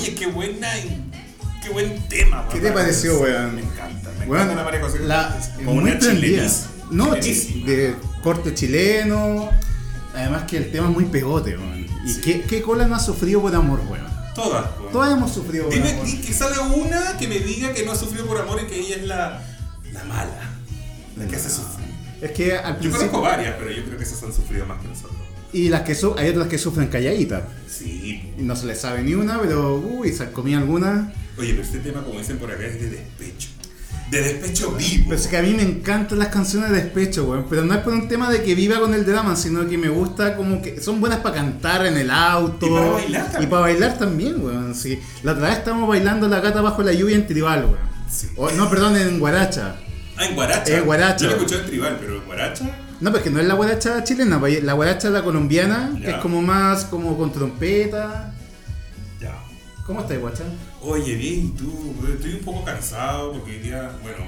Oye, qué buena. Qué buen tema, weón. ¿Qué te pareció, weón? Me encanta, me Weón, encanta la María José. la, Como muy una prendida. chilenis- No, de corte chileno. Además que el tema es muy pegote, weón. ¿Y Sí. qué, qué cola no ha sufrido por amor, weón? Todas, weón. Todas hemos sufrido por Dime amor. que salga una que me diga que no ha sufrido por amor y que ella es la, la mala. La que hace sufrir. Es que al Yo principio. conozco varias, pero yo creo que esas han sufrido más que nosotros. Y las que su- hay otras que sufren calladitas. Sí. Y no se les sabe ni una, pero uy, se comido alguna. Oye, pero este tema, como dicen por acá, es de despecho. De despecho vivo. Pero es que a mí me encantan las canciones de despecho, weón. Pero no es por un tema de que viva con el drama, sino que me gusta como que son buenas para cantar en el auto. Y para bailar también. Y para bailar también, weón. Sí. La otra vez estábamos bailando la gata bajo la lluvia en tribal, weón. Sí. O- no, perdón, en guaracha. Ah, en Guaracha. En Guaracha. Yo lo escuché en tribal, pero en Guaracha. No, pero es que no es la guaracha chilena, pues, la guaracha es la colombiana, que es como más como con trompeta. Ya. ¿Cómo estás, guacha? Oye, bien, ¿y tú? Estoy un poco cansado porque hoy día, bueno,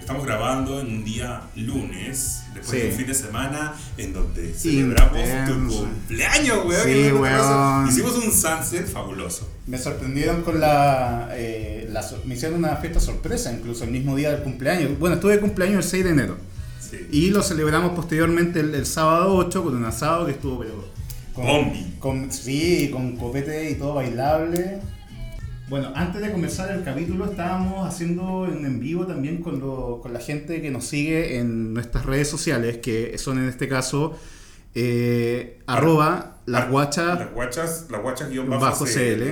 estamos grabando en un día lunes, después Sí. de un fin de semana en donde celebramos tu cumpleaños, weón. Sí, weón. Hicimos un sunset fabuloso. Me sorprendieron con la, eh, la Me hicieron una fiesta sorpresa, incluso el mismo día del cumpleaños. Bueno, estuve de cumpleaños el 6 de enero. Sí. Y lo celebramos posteriormente el, el sábado 8 con un asado que estuvo, pero. Con, Bombi. con- sí, con copete y todo bailable. Bueno, antes de comenzar el capítulo estábamos haciendo en vivo también con, lo- con la gente que nos sigue en nuestras redes sociales, que son en este caso eh, arroba las guachas Las guachas, las guachas guion bajo CL. CL.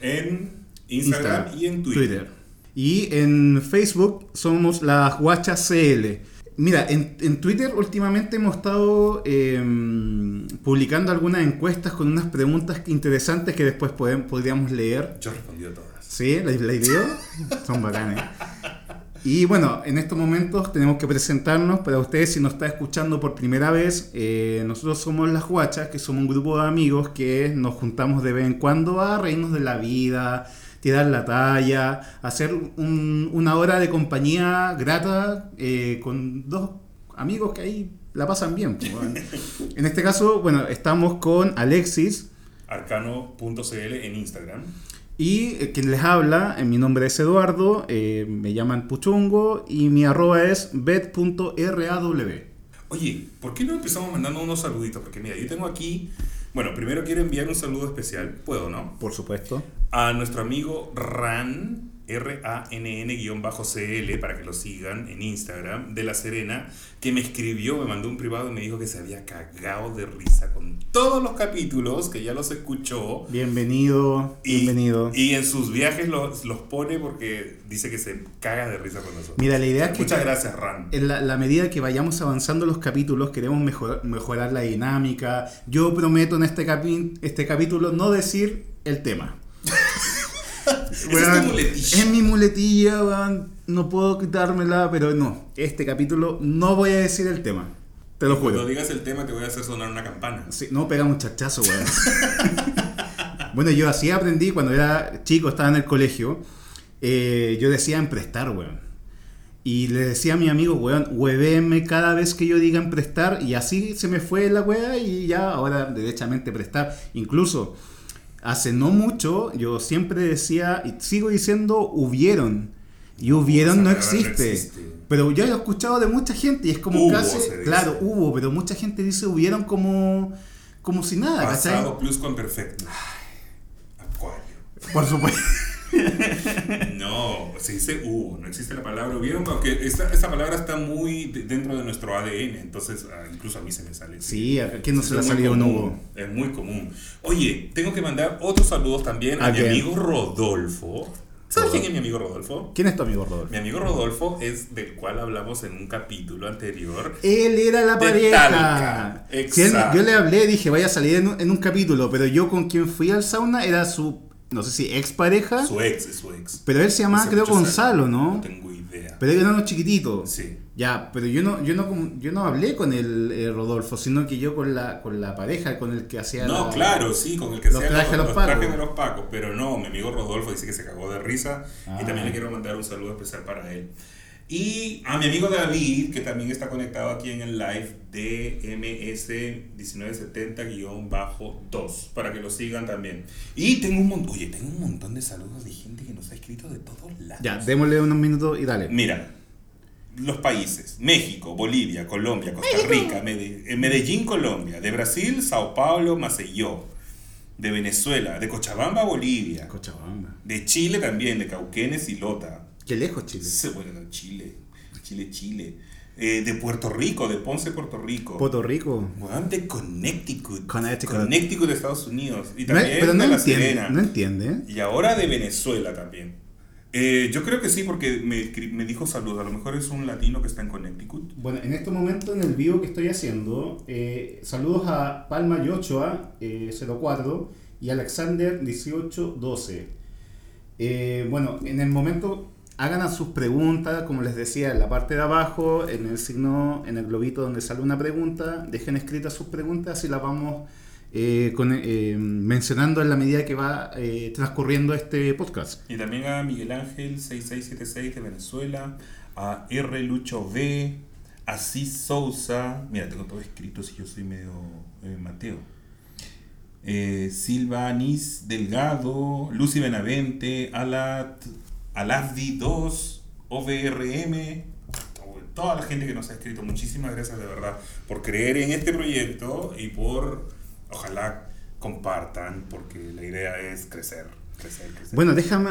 En Instagram, y en Twitter. Y en Facebook somos las guachas CL. Mira, en, en Twitter últimamente hemos estado eh, publicando algunas encuestas con unas preguntas interesantes que después podríamos leer. Yo respondí a todas. ¿Sí? ¿La, la leyó? Son bacanes. Y bueno, en estos momentos tenemos que presentarnos para ustedes si nos está escuchando por primera vez. eh, nosotros somos las Guachas, que somos un grupo de amigos que nos juntamos de vez en cuando a reírnos de la vida, tirar la talla, hacer un- una hora de compañía grata eh, con dos amigos que ahí la pasan bien. pues. En este caso, bueno, estamos con Alexis. Arcano.cl en Instagram. Y eh, quien les habla, eh, mi nombre es Eduardo, eh, me llaman Puchungo y mi arroba es bet.raw. Oye, ¿por qué no empezamos mandando unos saluditos? Porque mira, yo tengo aquí. Bueno, primero quiero enviar un saludo especial. ¿Puedo, no? Por supuesto. A nuestro amigo Ran, R-A-N-N-CL, para que lo sigan en Instagram, de La Serena, que me escribió, me mandó un privado y me dijo que se había cagado de risa con todos los capítulos, que ya los escuchó. Bienvenido, Y, bienvenido. y en sus viajes los, los pone porque dice que se caga de risa con nosotros. Mira, la idea es que Muchas gracias, Ran. en la, la medida que vayamos avanzando los capítulos, queremos mejor- mejorar la dinámica. Yo prometo en este, capi- este capítulo no decir el tema. Es tu muletilla. es mi muletilla, weón. no puedo quitármela, pero no. Este capítulo no voy a decir el tema. Te lo Cuando juro. digas el tema te voy a hacer sonar una campana. Sí, no pega un chachazo, weón. bueno, yo así aprendí cuando era chico, estaba en el colegio. eh, yo decía emprestar, weón. Y le decía a mi amigo, weón, huevéme cada vez que yo diga emprestar. Y así se me fue la weá y ya ahora derechamente prestar. Incluso hace no mucho yo siempre decía y sigo diciendo hubieron. Y hubieron no existe. existe. Pero yo lo he escuchado de mucha gente y es como Hubo, casi. Claro, hubo, pero mucha gente dice hubieron como. como si nada, ¿cachai? Pasado plus con perfecto. Acuario. Por supuesto. No, se dice hubo, no existe la palabra hubieron, porque esta, esta palabra está muy de- dentro de nuestro ADN, entonces ah, incluso a mí se me sale. Sí, ¿a quién no se le Es muy salido un hubo? Es muy común. Oye, tengo que mandar otros saludos también a, ¿A mi amigo Rodolfo. ¿Sabes quién es mi amigo Rodolfo? ¿Quién es tu amigo Rodolfo? Mi amigo Rodolfo es del cual hablamos en un capítulo anterior. Él era la pareja. Él- Exacto. yo le hablé, dije, vaya a salir en un, en un capítulo, pero yo con quien fui al sauna era su, no sé si ex pareja, Su ex es su ex. pero él se llamaba Hace creo Gonzalo, años. ¿no? No tengo idea. Pero él era uno chiquitito. Sí. Ya, pero yo no, yo no, yo no hablé con el eh, Rodolfo, sino que yo con la, con la pareja, con el que hacía No, la- claro, sí, con el que Los sea trajes de los trajes de los pacos, pero no, mi amigo Rodolfo dice que se cagó de risa Ah. y también le quiero mandar un saludo especial para él. Y a mi amigo David, que también está conectado aquí en el live de MS1970-2, para que lo sigan también. Y tengo un montón, oye, tengo un montón de saludos de gente que nos ha escrito de todos lados. Ya, démosle unos minutos y dale. Mira, los países, México, Bolivia, Colombia, Costa Rica, Mede- Medellín, Colombia, de Brasil, Sao Paulo, Maceió, de Venezuela, de Cochabamba, Bolivia, Cochabamba. de Chile también, de Cauquenes y Lota. Qué lejos, Chile. Sí, Bueno, no, Chile, Chile, Chile. Eh, de Puerto Rico, de Ponce, Puerto Rico. Puerto Rico. Weón, de Connecticut. Connecticut. Connecticut de Estados Unidos. Y No, también pero no de La entiende, Serena. no entiende. Y ahora de Venezuela también. Eh, yo creo que sí, porque me, me dijo salud. A lo mejor es un latino que está en Connecticut. Bueno, en este momento en el vivo que estoy haciendo, eh, saludos a Palma Yochoa, eh, 04, y Alexander 1812. Eh, bueno, en el momento hagan sus preguntas, como les decía, en la parte de abajo, en el signo, en el globito donde sale una pregunta, dejen escritas sus preguntas y las vamos eh, eh, mencionando en la medida que va eh, transcurriendo este podcast. Y también a Miguel Ángel 6676 de Venezuela. A R. Lucho V. A Cis Sousa. Mira, tengo todo escrito si yo soy medio Mateo. Silva Anís Delgado. Lucy Benavente. Alat. Alafdi 2. OVRM. Toda la gente que nos ha escrito, muchísimas gracias de verdad por creer en este proyecto y por, ojalá, compartan, porque la idea es crecer, crecer, crecer. Bueno, déjame,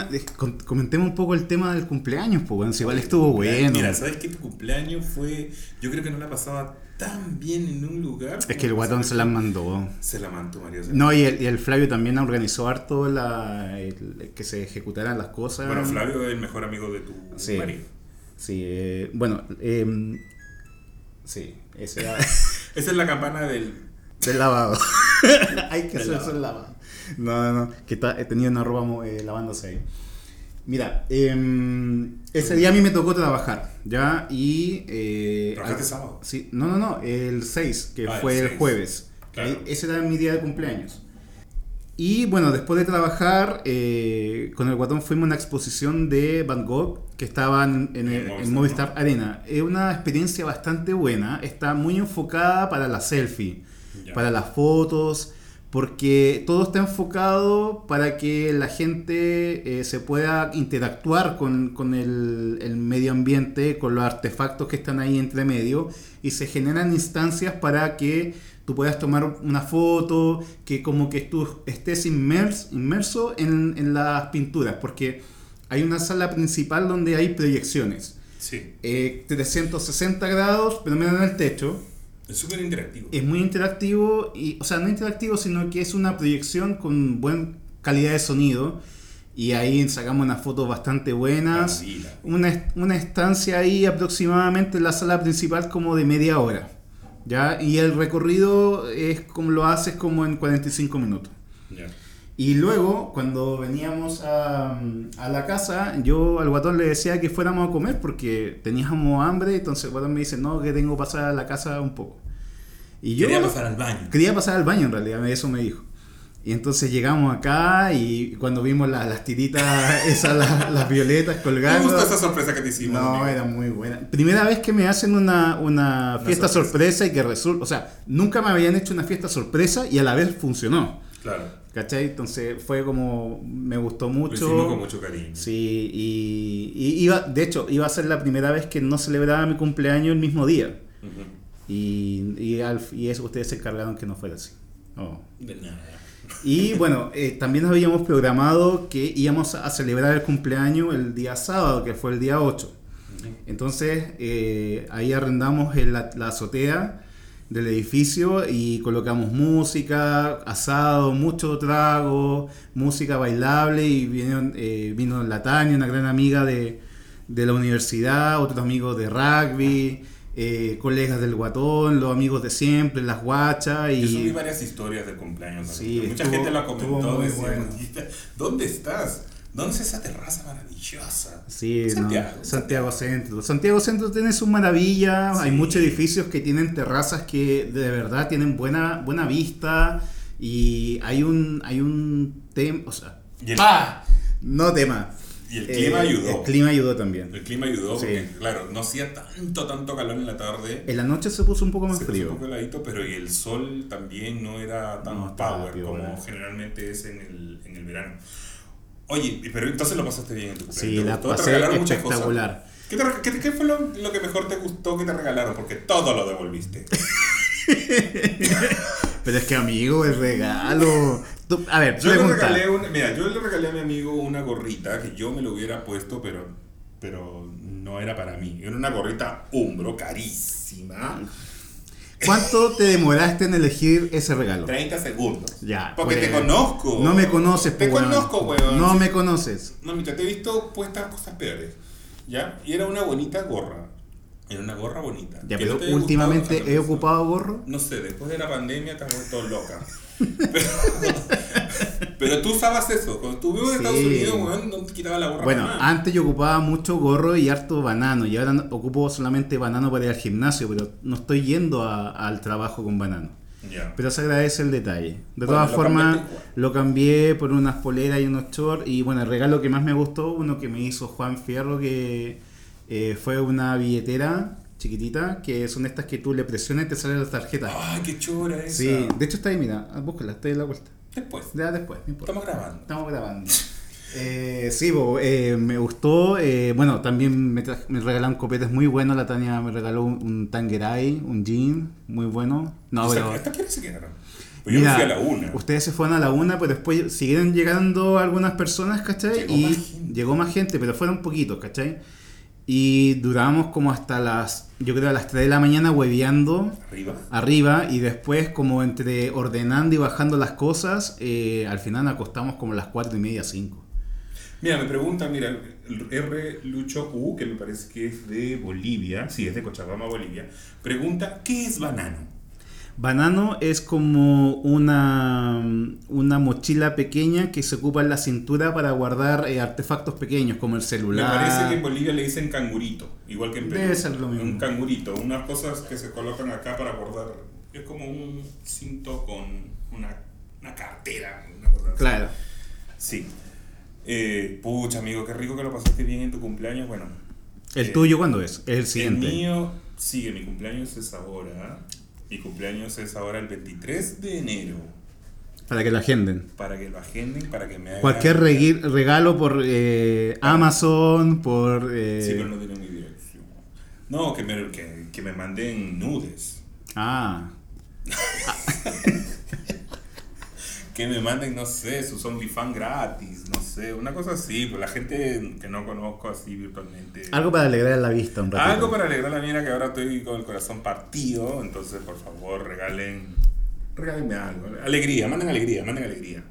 comentemos un poco el tema del cumpleaños, pues bueno, si igual estuvo bueno. Mira, ¿sabes qué? Tu cumpleaños fue. Yo creo que no la pasaba tan bien en un lugar. Es que el guatón se la mandó. Se la mandó María. No, y el, y el Flavio también organizó harto la, el- que se ejecutaran las cosas. Bueno, Flavio es el mejor amigo de tu Sí. marido. Sí, eh, bueno, em, sí, ese era Esa es la campana del. del lavado. Hay que hacerse el lavado. No, no, no, que ta- tenía una ropa eh, lavándose ahí. Mira, em, ese día a mí me tocó trabajar, ¿ya? Y... Eh, ¿Trabajaste al- sábado? Sí, no, no, no, el 6, que Ah, fue el, 6. jueves. Claro. Ahí- Ese era mi día de cumpleaños. Y bueno, después de trabajar, eh, con el guatón fuimos a una exposición de Van Gogh que estaba en, en el- En Movistar Arena. Es una experiencia bastante buena, está muy enfocada para la selfie, Ya. para las fotos, porque todo está enfocado para que la gente eh, se pueda interactuar con, con el, el medio ambiente, con los artefactos que están ahí entre medio, y se generan instancias para que tú puedas tomar una foto, que como que tú estés inmers- inmerso en, en las pinturas, porque hay una sala principal donde hay proyecciones. Sí. Eh, 360 grados, pero miran el techo. Es súper interactivo. Es muy interactivo, y, o sea, no interactivo, sino que es una proyección con buena calidad de sonido. Y ahí sacamos unas fotos bastante buenas. Una, una estancia ahí aproximadamente en la sala principal como de media hora. ¿ya? Y el recorrido es como lo haces como en 45 minutos. Ya. Y luego, cuando veníamos a, a la casa, yo al guatón le decía que fuéramos a comer porque teníamos hambre. Entonces el guatón me dice, no, que tengo que pasar a la casa un poco. Y yo Quería pasar al baño. quería pasar al baño en realidad, eso me dijo. Y entonces llegamos acá y cuando vimos la- las tiritas, esas, las, las violetas Me colgando. gustó esa sorpresa que te hicimos. No, amigo. era muy buena. Primera vez que me hacen una, una fiesta sorpresa. sorpresa. y que resulta, o sea, nunca me habían hecho una fiesta sorpresa y a la vez funcionó. Claro. ¿Cachai? Entonces fue como, me gustó Lo mucho. hicimos con mucho cariño. Sí, y, y iba, de hecho, iba a ser la primera vez que no celebraba mi cumpleaños el mismo día. Y, y, al- y eso ustedes se encargaron que no fuera así. Oh. De nada. Y bueno, eh, también habíamos programado que íbamos a celebrar el cumpleaños el día sábado, que fue el día 8. Entonces eh, ahí arrendamos el- la, la azotea del edificio y colocamos música, asado, mucho trago, música bailable y vino, eh, vino la Tania, una gran amiga de, de la universidad, otros amigos de rugby, eh, colegas del guatón, los amigos de siempre, las guachas y... Yo subí varias historias del cumpleaños. Sí. Mucha estuvo- gente la comentó. decía, bueno. ¿Dónde estás? ¿Dónde es esa terraza maravillosa? Sí, no, Santiago. Santiago, Centro. Santiago Centro tiene sus maravillas. Hay Sí. muchos edificios que tienen terrazas que de verdad tienen buena, buena vista. Y hay un, hay un tema, o sea, Y el- ¡ah! no tema. Y el clima ayudó. El clima ayudó también. El clima ayudó Sí. porque, claro, no hacía tanto, tanto calor en la tarde. En la noche se puso un poco más Se puso frío. un poco heladito, pero y el sol también no era tan No, power como generalmente es en el, en el verano. Oye, pero entonces lo pasaste bien en tu cumpleaños. Sí, ¿Te la? Te pasé muchas cosas. espectacular. ¿Qué, te qué- qué fue lo, lo que mejor te gustó que te regalaron? Porque todo lo devolviste. Pero es que amigo, el regalo. Tú- a ver, Yo le, regalé una, mira, yo le regalé a mi amigo una gorrita que yo me lo hubiera puesto, pero, pero no era para mí. Era una gorrita Umbro, carísima. ¿Cuánto te demoraste en elegir ese regalo? 30 segundos. Ya. Porque pues, te conozco. No me conoces, Te pues, weón. conozco, weón. No me conoces. No, mira, te he visto puestas cosas peores. ¿Ya? Y era una bonita gorra. Era una gorra bonita. Ya, pero no últimamente he ocupado gorro. No sé, después de la pandemia te has vuelto loca. Pero, pero tú usabas eso. Cuando tú vivías en Sí. Estados Unidos, weón, no te quitabas la gorra Bueno, antes yo ocupaba mucho gorro y harto banano. Y ahora no- ocupo solamente banano para ir al gimnasio, pero no estoy yendo a- al trabajo con banano. Pero se agradece el detalle. De Bueno, todas formas, lo cambié por unas poleras y unos shorts. Y bueno, el regalo que más me gustó, uno que me hizo Juan Fierro, que eh, fue una billetera chiquitita, que son estas que tú le presionas y te sale la tarjeta. Ay, qué chora esa. sí, de hecho está ahí, mira, búscala, está ahí a la vuelta. Después. Ya después, no importa. Estamos grabando. Estamos grabando. Eh, sí, bo, eh, me gustó. eh, bueno, también me, me regalaron copetes muy buenos. La Tania me regaló un, un Tangeray, un jean, muy bueno. No, O sea, pero. ¿Hasta qué hora se quedaron? Pues yo me Mira, fui a la una. Ustedes se fueron a la una, pero después siguieron llegando algunas personas, ¿cachai? Llegó y más gente. llegó más gente, pero fueron poquitos, ¿cachai? Y duramos como hasta las, yo creo, a las 3 de la mañana hueveando Arriba. arriba y después como entre ordenando y bajando las cosas, eh, al final nos acostamos como a las 4 y media, 5. Mira, me pregunta, mira, R Lucho U, que me parece que es de Bolivia, sí, es de Cochabamba, Bolivia, pregunta, ¿qué es banano? Banano es como una, una mochila pequeña que se ocupa en la cintura para guardar eh, artefactos pequeños como el Me celular. parece que en Bolivia le dicen cangurito, igual que en Perú. Debe ser lo mismo. Un cangurito, unas cosas que se colocan acá para guardar. Es como un cinto con una, una cartera, una cosa así. Claro. Sí. Eh, pucha, amigo, qué rico que lo pasaste bien en tu cumpleaños. Bueno, ¿El Eh, tuyo cuándo es? Es el siguiente. El mío sigue, mi cumpleaños es ahora. Mi cumpleaños es ahora el 23 de enero. Para que lo agenden. Para que lo agenden, para que me hagan. Cualquier regui- regalo por eh, Amazon, por... eh, Sí, pero no tiene mi dirección. No, que me, que, que me manden nudes. Ah, Que me manden, no sé, sus OnlyFans gratis, no sé, una cosa así. Pues la gente que no conozco así virtualmente. algo para alegrar la vista un ratito. Algo para alegrar la mía que ahora estoy con el corazón partido. Entonces, por favor, regalen. Regálenme algo. Alegría, manden alegría, manden alegría.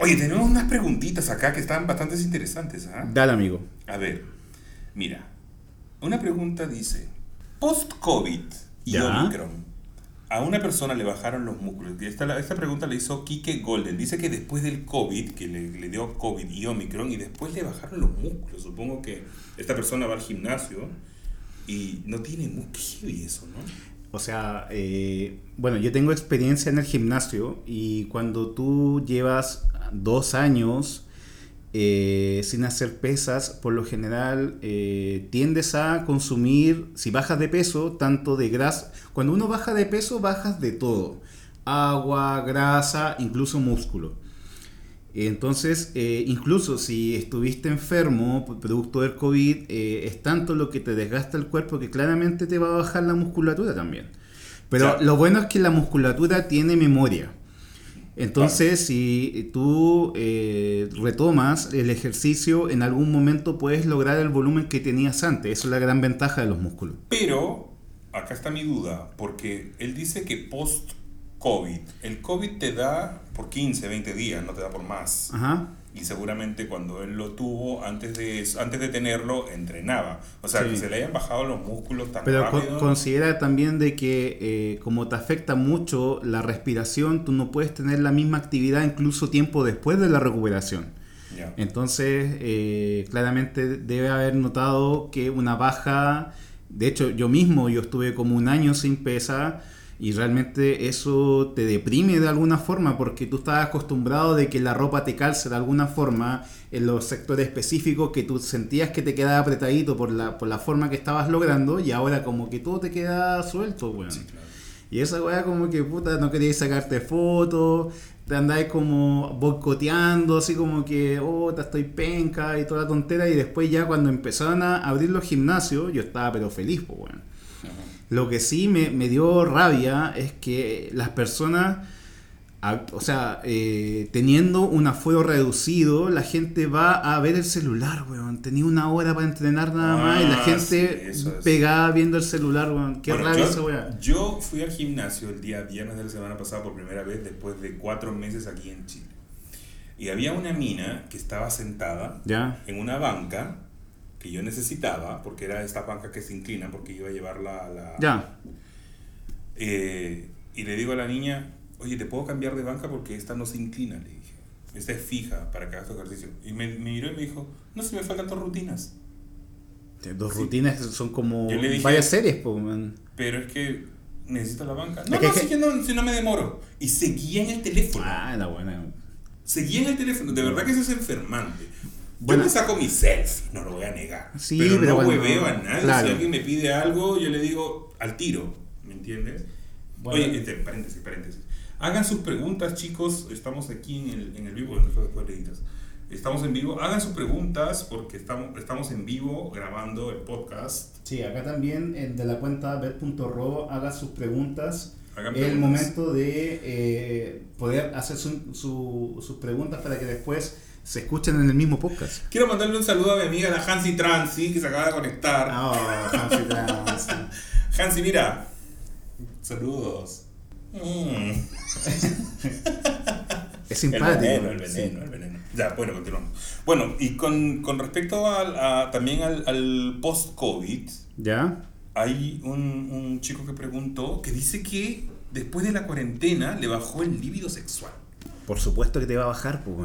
Oye, tenemos unas preguntitas acá que están bastante interesantes. ¿ah? Dale, amigo. A ver, mira. Una pregunta dice: Post-COVID y Ya. Omicron, a una persona le bajaron los músculos. Esta, esta pregunta la hizo Kike Golden. Dice que después del COVID, que le, dio COVID y Omicron, y después le bajaron los músculos. Supongo que esta persona va al gimnasio y no tiene músculo. y eso, ¿no? O sea, eh, bueno, yo tengo experiencia en el gimnasio y cuando tú llevas dos años eh, sin hacer pesas, por lo general eh, tiendes a consumir, si bajas de peso, tanto de grasa. Cuando uno baja de peso, bajas de todo. Agua, grasa, incluso músculo. Entonces, eh, incluso si estuviste enfermo por producto del COVID, es tanto lo que te desgasta el cuerpo que claramente te va a bajar la musculatura también. Pero lo bueno es que la musculatura tiene memoria. Entonces, si tú eh, retomas el ejercicio, en algún momento puedes lograr el volumen que tenías antes. Esa es la gran ventaja de los músculos. Pero, acá está mi duda, porque él dice que post-COVID, el COVID te da por 15, 20 días, no te da por más. Ajá. Y seguramente cuando él lo tuvo, antes de, antes de tenerlo, entrenaba. O sea, Sí. que se le hayan bajado los músculos tan Pero rápido. considera también de que eh, como te afecta mucho la respiración, tú no puedes tener la misma actividad incluso tiempo después de la recuperación. Entonces, eh, claramente debe haber notado que una baja, de hecho yo mismo, yo estuve como un año sin pesa Y realmente eso te deprime de alguna forma porque tú estabas acostumbrado de que la ropa te calce de alguna forma en los sectores específicos que tú sentías que te quedaba apretadito por la, por la forma que estabas logrando y ahora como que todo te queda suelto, weón. Sí, claro. Y esa weá como que puta no querías sacarte fotos, te andáis como boicoteando, así como que, oh, te estoy penca y toda la tontera. Y después ya cuando empezaron a abrir los gimnasios, yo estaba pero feliz, pues weón. Lo que sí me, me dio rabia es que las personas, o sea, eh, teniendo un aforo reducido, la gente va a ver el celular, weón. Tenía una hora para entrenar nada más y la Ah, gente sí, es. pegada viendo el celular, weón. Qué Bueno, rabia yo, esa weá. yo fui al gimnasio el día viernes de la semana pasada por primera vez después de cuatro meses aquí en Chile. Y había una mina que estaba sentada Ya, en una banca que yo necesitaba, porque era esta banca que se inclina, porque iba a llevarla a la... ya. Eh, y le digo a la niña, oye, ¿te puedo cambiar de banca porque esta no se inclina? Le dije, esta es fija para que hagas tu ejercicio. Y me, me miró y me dijo, no, se me faltan dos rutinas. Dos Sí. rutinas son como dije- varias series, pues, man. Pero es que necesito la banca. No, Es que- no, si, que no, si no me demoro. Y seguía en el teléfono. Ah, la buena. Seguía en el teléfono. De verdad que eso es enfermante. Bueno. yo me saco mi selfie, no lo voy a negar. Sí, pero, pero no bueno, hueveo a nadie. claro. Si alguien me pide algo, yo le digo al tiro. ¿Me entiendes? Bueno. Oye, este, paréntesis, paréntesis. Hagan sus preguntas, chicos. Estamos aquí en el, en el vivo. Estamos en vivo. Hagan sus preguntas porque estamos, estamos en vivo grabando el podcast. Sí, acá también en de la cuenta bet.ro haga sus preguntas. Hagan Es el preguntas. momento de eh, poder hacer su- su- sus preguntas para que después se escuchen en el mismo podcast. Quiero mandarle un saludo a mi amiga la Hansi Transi que se acaba de conectar. Oh, Hansi Trans. Hansi, mira. Saludos. Mm. Es El simpático. veneno, el sí. veneno, el veneno. Ya, bueno, continuamos. Bueno, y con, con respecto al, a- también al, al post-COVID, ¿Ya? hay un, un chico que preguntó que dice que después de la cuarentena le bajó el líbido sexual. Por supuesto que te va a bajar, pues.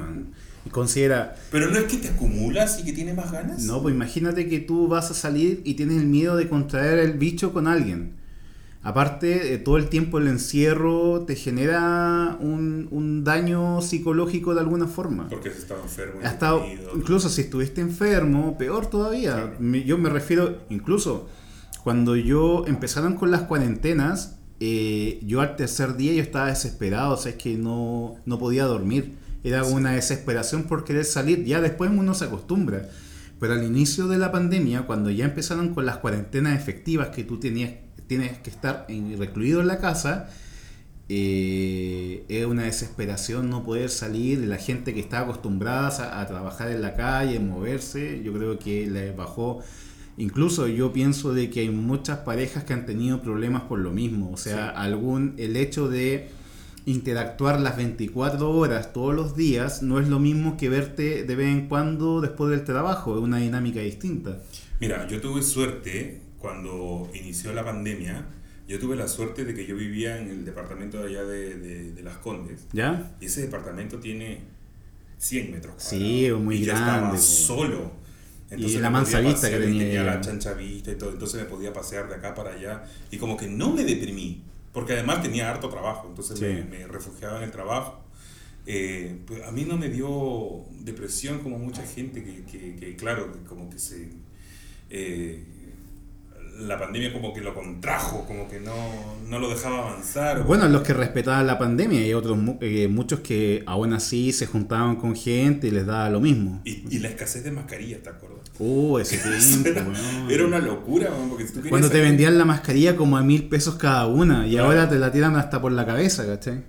Y considera, Pero no es que te acumulas y que tienes más ganas. no, pues imagínate que tú vas a salir y tienes el miedo de contraer el bicho con alguien. Aparte, eh, todo el tiempo el encierro te genera un, un daño psicológico de alguna forma. Porque has estado enfermo. y Ha estado, incluso si estuviste enfermo, peor todavía. Claro. Me- Yo me refiero, incluso cuando yo empezaron con las cuarentenas, eh, yo al tercer día yo estaba desesperado, o sea, es que no, no podía dormir. Era Sí. una desesperación por querer salir. Ya después uno se acostumbra. Pero al inicio de la pandemia, cuando ya empezaron con las cuarentenas efectivas que tú tenías, tienes que estar en- recluido en la casa, eh, es una desesperación no poder salir, la gente que está acostumbrada a, a trabajar en la calle, moverse, yo creo que le bajó, incluso yo pienso de que hay muchas parejas que han tenido problemas por lo mismo, o sea, Sí. algún, el hecho de interactuar las 24 horas todos los días no es lo mismo que verte de vez en cuando después del trabajo, es una dinámica distinta. Mira, yo tuve suerte cuando inició la pandemia. Yo tuve la suerte de que yo vivía en el departamento de allá de, de- de Las Condes. ¿Ya? Y ese departamento tiene 100 metros cuadrados. Sí, muy y yo grande, estaba po. solo. Y Entonces la me mansa vista que y tenía tenía la chancha vista y todo. Entonces me podía pasear de acá para allá. Y como que no me deprimí. Porque además tenía harto trabajo. Entonces Sí. me, me refugiaba en el trabajo. Eh, pues a mí no me dio depresión como mucha gente que, que- que, claro, que como que se... eh, la pandemia como que lo contrajo, como que no, no lo dejaba avanzar. Bueno, los que respetaban la pandemia y otros eh, muchos que aún así se juntaban con gente y les daba lo mismo. Y, y la escasez de mascarillas, ¿te acuerdas? Uh, ese tiempo, era, una locura, weón, porque si tú querías Cuando te vendían la mascarilla como a mil pesos cada una y Claro. ahora te la tiran hasta por la cabeza, ¿cachai?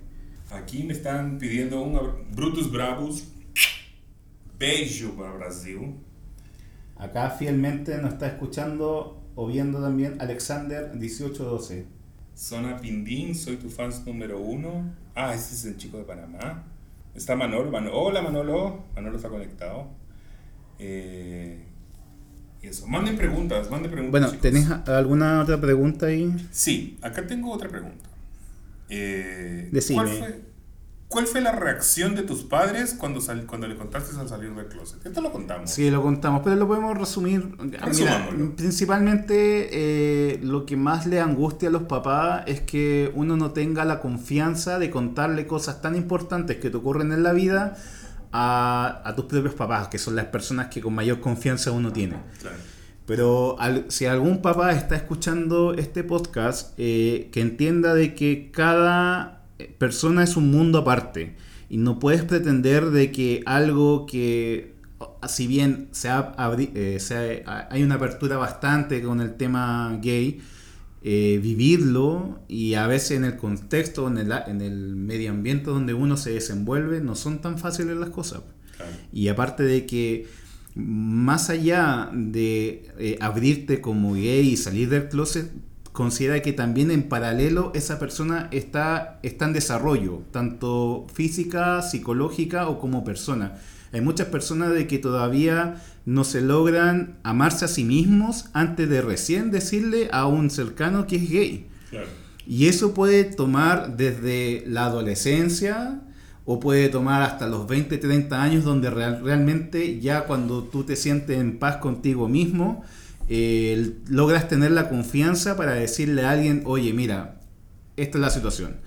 Aquí me están pidiendo un Brutus Bravus. Beijo para Brasil. Acá fielmente nos está escuchando o viendo también Alexander 1812. Zona Pindín, soy tu fans número uno. Ah, ese es el chico de Panamá. Está Manolo. Manolo. Hola Manolo. Manolo está conectado. Eh, y eso. Manden preguntas, manden preguntas. Bueno, chicos. ¿tenés alguna otra pregunta ahí? Sí, acá tengo otra pregunta. Eh, Decime. ¿cuál, fue, ¿Cuál fue la reacción de tus padres cuando, sal, cuando le contaste al salir del closet? Esto lo contamos. Sí, lo contamos, pero lo podemos resumir. Mira, principalmente eh, lo que más le angustia a los papás es que uno no tenga la confianza de contarle cosas tan importantes que te ocurren en la vida a, a tus propios papás, que son las personas que con mayor confianza uno tiene. Claro. Pero al- si algún papá está escuchando este podcast, eh, que entienda de que cada persona es un mundo aparte y no puedes pretender de que algo que, si bien se ha abri- eh, se ha- hay una apertura bastante con el tema gay, eh, vivirlo y a veces en el contexto, en el, en el medio ambiente donde uno se desenvuelve, no son tan fáciles las cosas. Claro. Y aparte de que más allá de eh, abrirte como gay y salir del closet, considera que también en paralelo esa persona está, está en desarrollo, tanto física, psicológica o como persona. Hay muchas personas de que todavía no se logran amarse a sí mismos antes de recién decirle a un cercano que es gay. Claro. Y eso puede tomar desde la adolescencia o puede tomar hasta los 20, 30 años donde real- realmente ya cuando tú te sientes en paz contigo mismo, eh, logras tener la confianza para decirle a alguien, oye, mira, esta es la situación.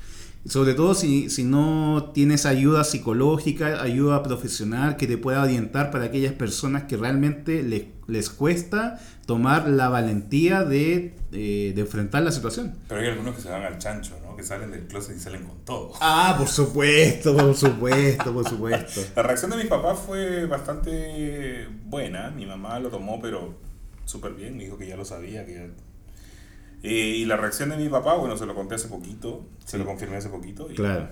Sobre todo si, si no tienes ayuda psicológica, ayuda profesional que te pueda orientar para aquellas personas que realmente les, les cuesta tomar la valentía de, eh, de enfrentar la situación. Pero hay algunos que se van al chancho, ¿no? Que salen del closet y salen con todo. Ah, por supuesto, por supuesto, por supuesto. La reacción de mis papás fue bastante buena. Mi mamá lo tomó, pero súper bien. Me dijo que ya lo sabía. Que ya- y la reacción de mi papá, bueno, se lo conté hace poquito. Se lo confirmé hace poquito. y- Claro.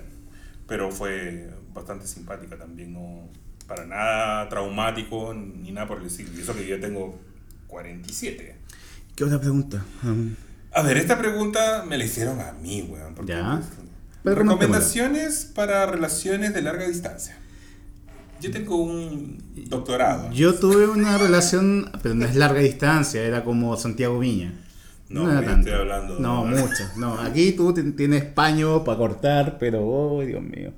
Pero fue bastante simpática también. No para nada traumático ni nada por el estilo. Y eso que yo tengo 47. ¿Qué otra pregunta? Um, A ver, esta pregunta me la hicieron a mí, weón. Ya. pues, Pero recomendaciones para relaciones de larga distancia. Yo tengo un doctorado. yo tuve una relación, pero no es larga distancia, era como Santiago Viña. No, tanto. estoy hablando- No, mucho. No, aquí tú tienes paño para cortar, pero, oh, Dios mío.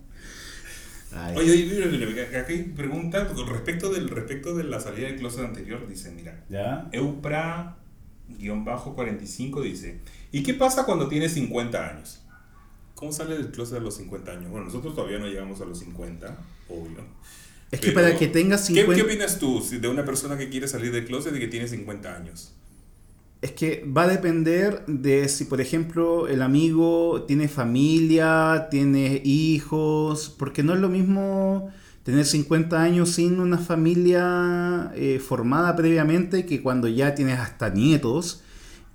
Ay. Oye, oye, hay pregunta con respecto, del, respecto de la salida del closet anterior. Dice, mira, ¿Ya? Eupra-45 dice, ¿y qué pasa cuando tienes 50 años? ¿Cómo sale del closet a los 50 años? Bueno, nosotros todavía no llegamos a los 50, obvio. Es que Pero, para que tengas ¿qué, 50... ¿Qué opinas tú de una persona que quiere salir del closet y que tiene 50 años? Es que va a depender de si, por ejemplo, el amigo tiene familia, tiene hijos, porque no es lo mismo tener 50 años sin una familia eh, formada previamente que cuando ya tienes hasta nietos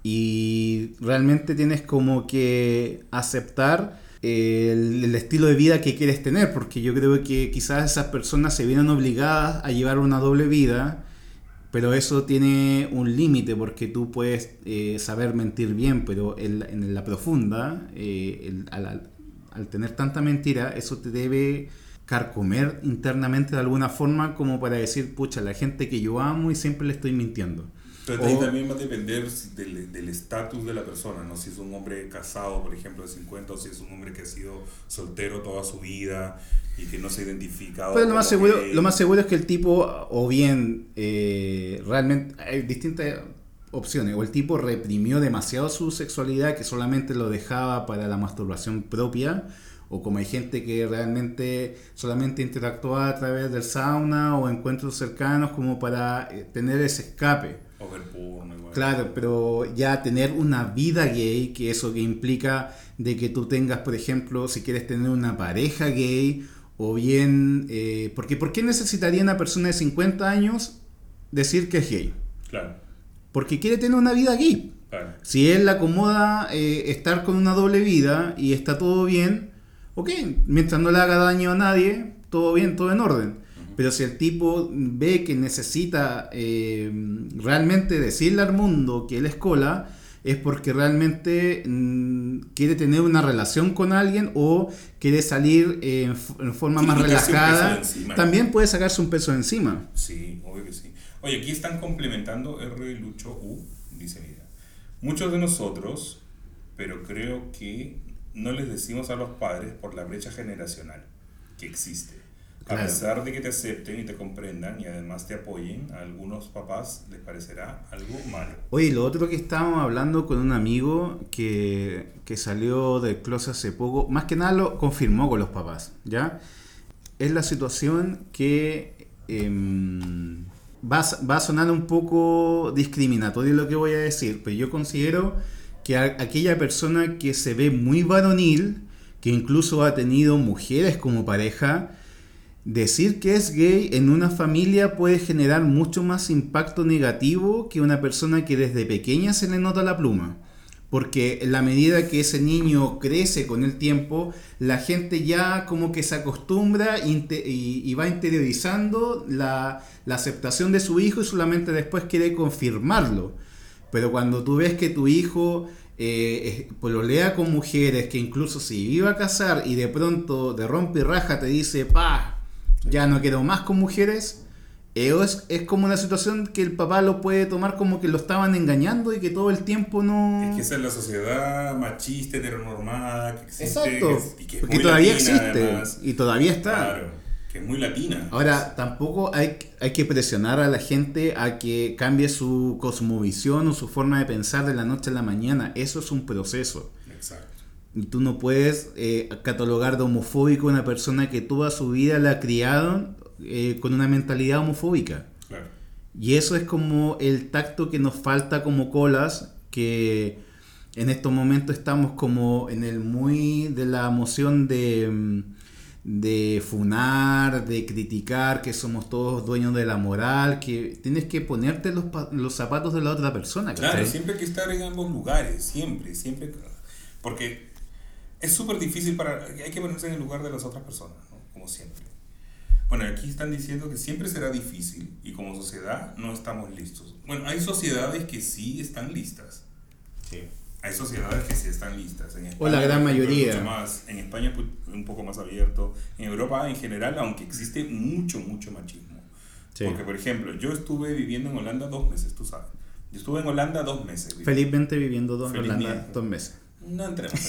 y realmente tienes como que aceptar eh, el, el estilo de vida que quieres tener, porque yo creo que quizás esas personas se vienen obligadas a llevar una doble vida pero eso tiene un límite porque tú puedes eh, saber mentir bien, pero en, en la profunda, eh, el- al, al- tener tanta mentira, eso te debe carcomer internamente de alguna forma como para decir, pucha, la gente que yo amo y siempre le estoy mintiendo. Pero ahí también va a depender si- del del estatus de la persona, ¿no? Si es un hombre casado, por ejemplo, de 50, o si es un hombre que ha sido soltero toda su vida y que no se ha identificado. Pero lo más, seguro, lo más seguro es que el tipo, o bien eh, realmente hay distintas opciones, o el tipo reprimió demasiado su sexualidad que solamente lo dejaba para la masturbación propia, o como hay gente que realmente solamente interactúa a través del sauna o encuentros cercanos como para eh, tener ese escape. O ver porno, igual. Claro, pero ya tener una vida gay, que eso que implica de que tú tengas, por ejemplo, si quieres tener una pareja gay, o bien, eh, porque ¿por qué necesitaría una persona de 50 años decir que es gay? Claro, Porque quiere tener una vida gay. claro. Si él le acomoda eh, estar con una doble vida y está todo bien, ok, mientras no le haga daño a nadie, todo bien, todo en orden. Pero si el tipo ve que necesita eh, realmente decirle al mundo que él es cola, es porque realmente mm, quiere tener una relación con alguien o quiere salir eh, en, forma Sí, más relajada. También puede sacarse un peso de encima. Sí, obvio que sí. Oye, aquí están complementando R. Lucho U. Dice, mira, muchos de nosotros, pero creo que no les decimos a los padres por la brecha generacional. que existe. Claro. A pesar de que te acepten y te comprendan y además te apoyen, a algunos papás les parecerá algo malo. Oye, lo otro que estábamos hablando con un amigo que, que salió del closet hace poco, más que nada lo confirmó con los papás, ¿ya? Es la situación que em, va, a- va a sonar un poco discriminatorio lo que voy a decir, pero yo considero que a- aquella persona que se ve muy varonil, que incluso ha tenido mujeres como pareja, Decir que es gay en una familia puede generar mucho más impacto negativo que una persona que desde pequeña se le nota la pluma. Porque en la medida que ese niño crece con el tiempo, la gente ya como que se acostumbra y, va interiorizando la, aceptación de su hijo y solamente después quiere confirmarlo. Pero cuando tú ves que tu hijo eh, pololea con mujeres, que incluso se iba a casar y de pronto de rompe y raja te dice, pa, ya no quiero más con mujeres, eh, es, es como una situación que el papá lo puede tomar como que lo estaban engañando y que todo el tiempo no... Es que esa es la sociedad machista, heteronormada, que existe. Exacto, que y que todavía latina, existe además. y todavía está. Claro, que es muy latina. Ahora, tampoco hay, hay que presionar a la gente a que cambie su cosmovisión o su forma de pensar de la noche a la mañana. Eso es un proceso. Exacto. Y tú no puedes eh, catalogar de homofóbico a una persona que toda su vida la criaron eh, con una mentalidad homofóbica. Claro. Y eso es como el tacto que nos falta como colas, que en estos momentos estamos como en el muy de la emoción de, mm, de funar, de criticar, que somos todos dueños de la moral, que tienes que ponerte los, los zapatos de la otra persona. Claro, siempre hay que estar en ambos lugares, siempre, siempre. Porque es súper difícil para... Hay que ponerse en el lugar de las otras personas, ¿no? Como siempre. Bueno, aquí están diciendo que siempre será difícil y como sociedad no estamos listos. Bueno, hay sociedades que sí están listas. Hay sociedades que sí están listas. En O la gran mayoría. mucho más. En España pues, un poco más abierto. En Europa en general, aunque existe mucho, mucho machismo. Sí. Porque, por ejemplo, yo estuve viviendo en Holanda dos meses, tú sabes. Yo estuve en Holanda dos meses. Felizmente viviendo dos, en Holanda dos meses. No entremos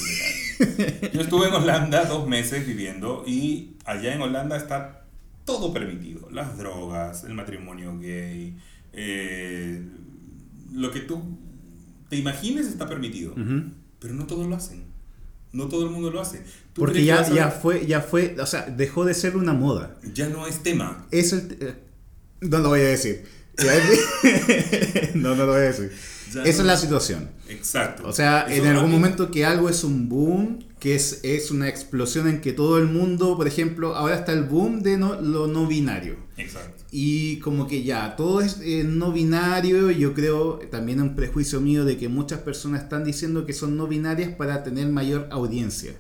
en. Yo estuve en Holanda dos meses viviendo y allá en Holanda está todo permitido. Las drogas, el matrimonio gay, eh, lo que tú te imagines está permitido. Pero no todos lo hacen. No todo el mundo lo hace. ¿Tú Porque ya, ya fue, ya fue, o sea, dejó de ser una moda. ya no es tema. Es el... eh, No lo voy a decir. No, no lo voy a decir. Esa no- es la situación. Exacto. O sea, Eso en algún momento que algo es un boom, que es, es una explosión en que todo el mundo, por ejemplo, ahora está el boom de no- lo no binario. Exacto. Y como que ya, todo es eh, no binario, yo creo también un prejuicio mío de que muchas personas están diciendo que son no binarias para tener mayor audiencia,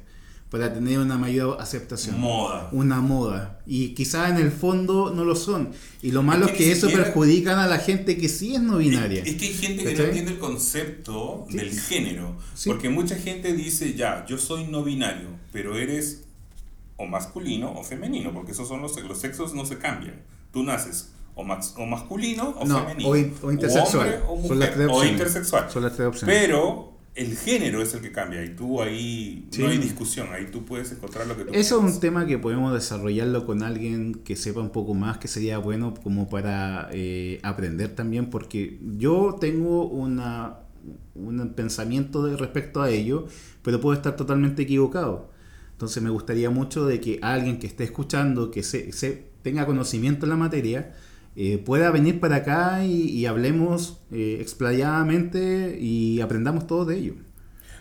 para tener una mayor aceptación. Moda. Una moda. Y quizás en el fondo no lo son. Y lo malo Es es que que, ni eso siquiera- perjudican a la gente que sí es no binaria. Es que hay gente que no entiende el concepto Sí. del género. Sí. Porque mucha gente dice, ya, yo soy no binario, pero eres o masculino o femenino, porque esos son los, los sexos no se cambian. Tú naces o, o masculino o No, femenino. o in- o intersexual. hombre o Son mujer, las tres o opciones. intersexual. Son las tres opciones. Pero el género es el que cambia y tú ahí Sí. no hay discusión, ahí tú puedes encontrar lo que tú Eso es un tema que podemos desarrollarlo con alguien que sepa un poco más, que sería bueno como para eh, aprender también, porque yo tengo una, un pensamiento de respecto a ello, pero puedo estar totalmente equivocado. Entonces me gustaría mucho de que alguien que esté escuchando, que se, se tenga conocimiento en la materia, eh, pueda venir para acá y, y hablemos eh, explayadamente y aprendamos todos de ello.